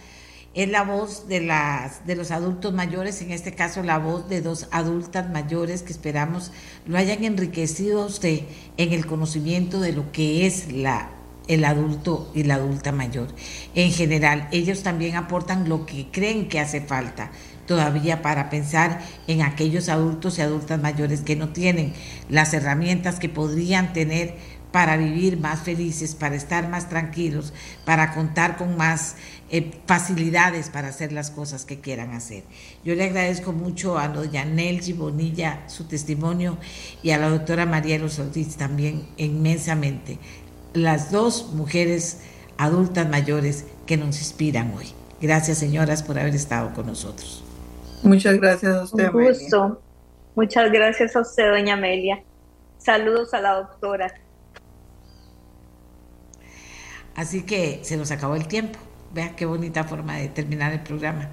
[SPEAKER 2] Es la voz de, las, de los adultos mayores, en este caso la voz de dos adultas mayores que esperamos lo hayan enriquecido a usted en el conocimiento de lo que es la, el adulto y la adulta mayor. En general, ellos también aportan lo que creen que hace falta todavía para pensar en aquellos adultos y adultas mayores que no tienen las herramientas que podrían tener para vivir más felices, para estar más tranquilos, para contar con más eh, facilidades para hacer las cosas que quieran hacer. Yo le agradezco mucho a doña Nelgy Bonilla su testimonio y a la doctora María Los también inmensamente. Las dos mujeres adultas mayores que nos inspiran hoy. Gracias señoras por haber estado con nosotros.
[SPEAKER 10] Muchas gracias a usted.
[SPEAKER 9] Un gusto. Muchas gracias a usted, doña Amelia. Saludos a la doctora.
[SPEAKER 2] Así que se nos acabó el tiempo. Vea qué bonita forma de terminar el programa.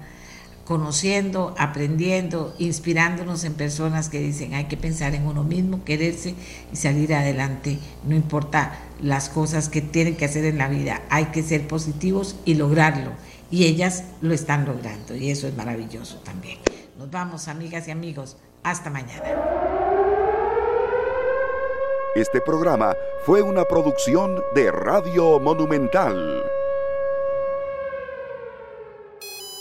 [SPEAKER 2] Conociendo, aprendiendo, inspirándonos en personas que dicen hay que pensar en uno mismo, quererse y salir adelante, no importa las cosas que tienen que hacer en la vida, hay que ser positivos y lograrlo. Y ellas lo están logrando y eso es maravilloso también. Nos vamos, amigas y amigos. Hasta mañana.
[SPEAKER 1] Este programa fue una producción de Radio Monumental.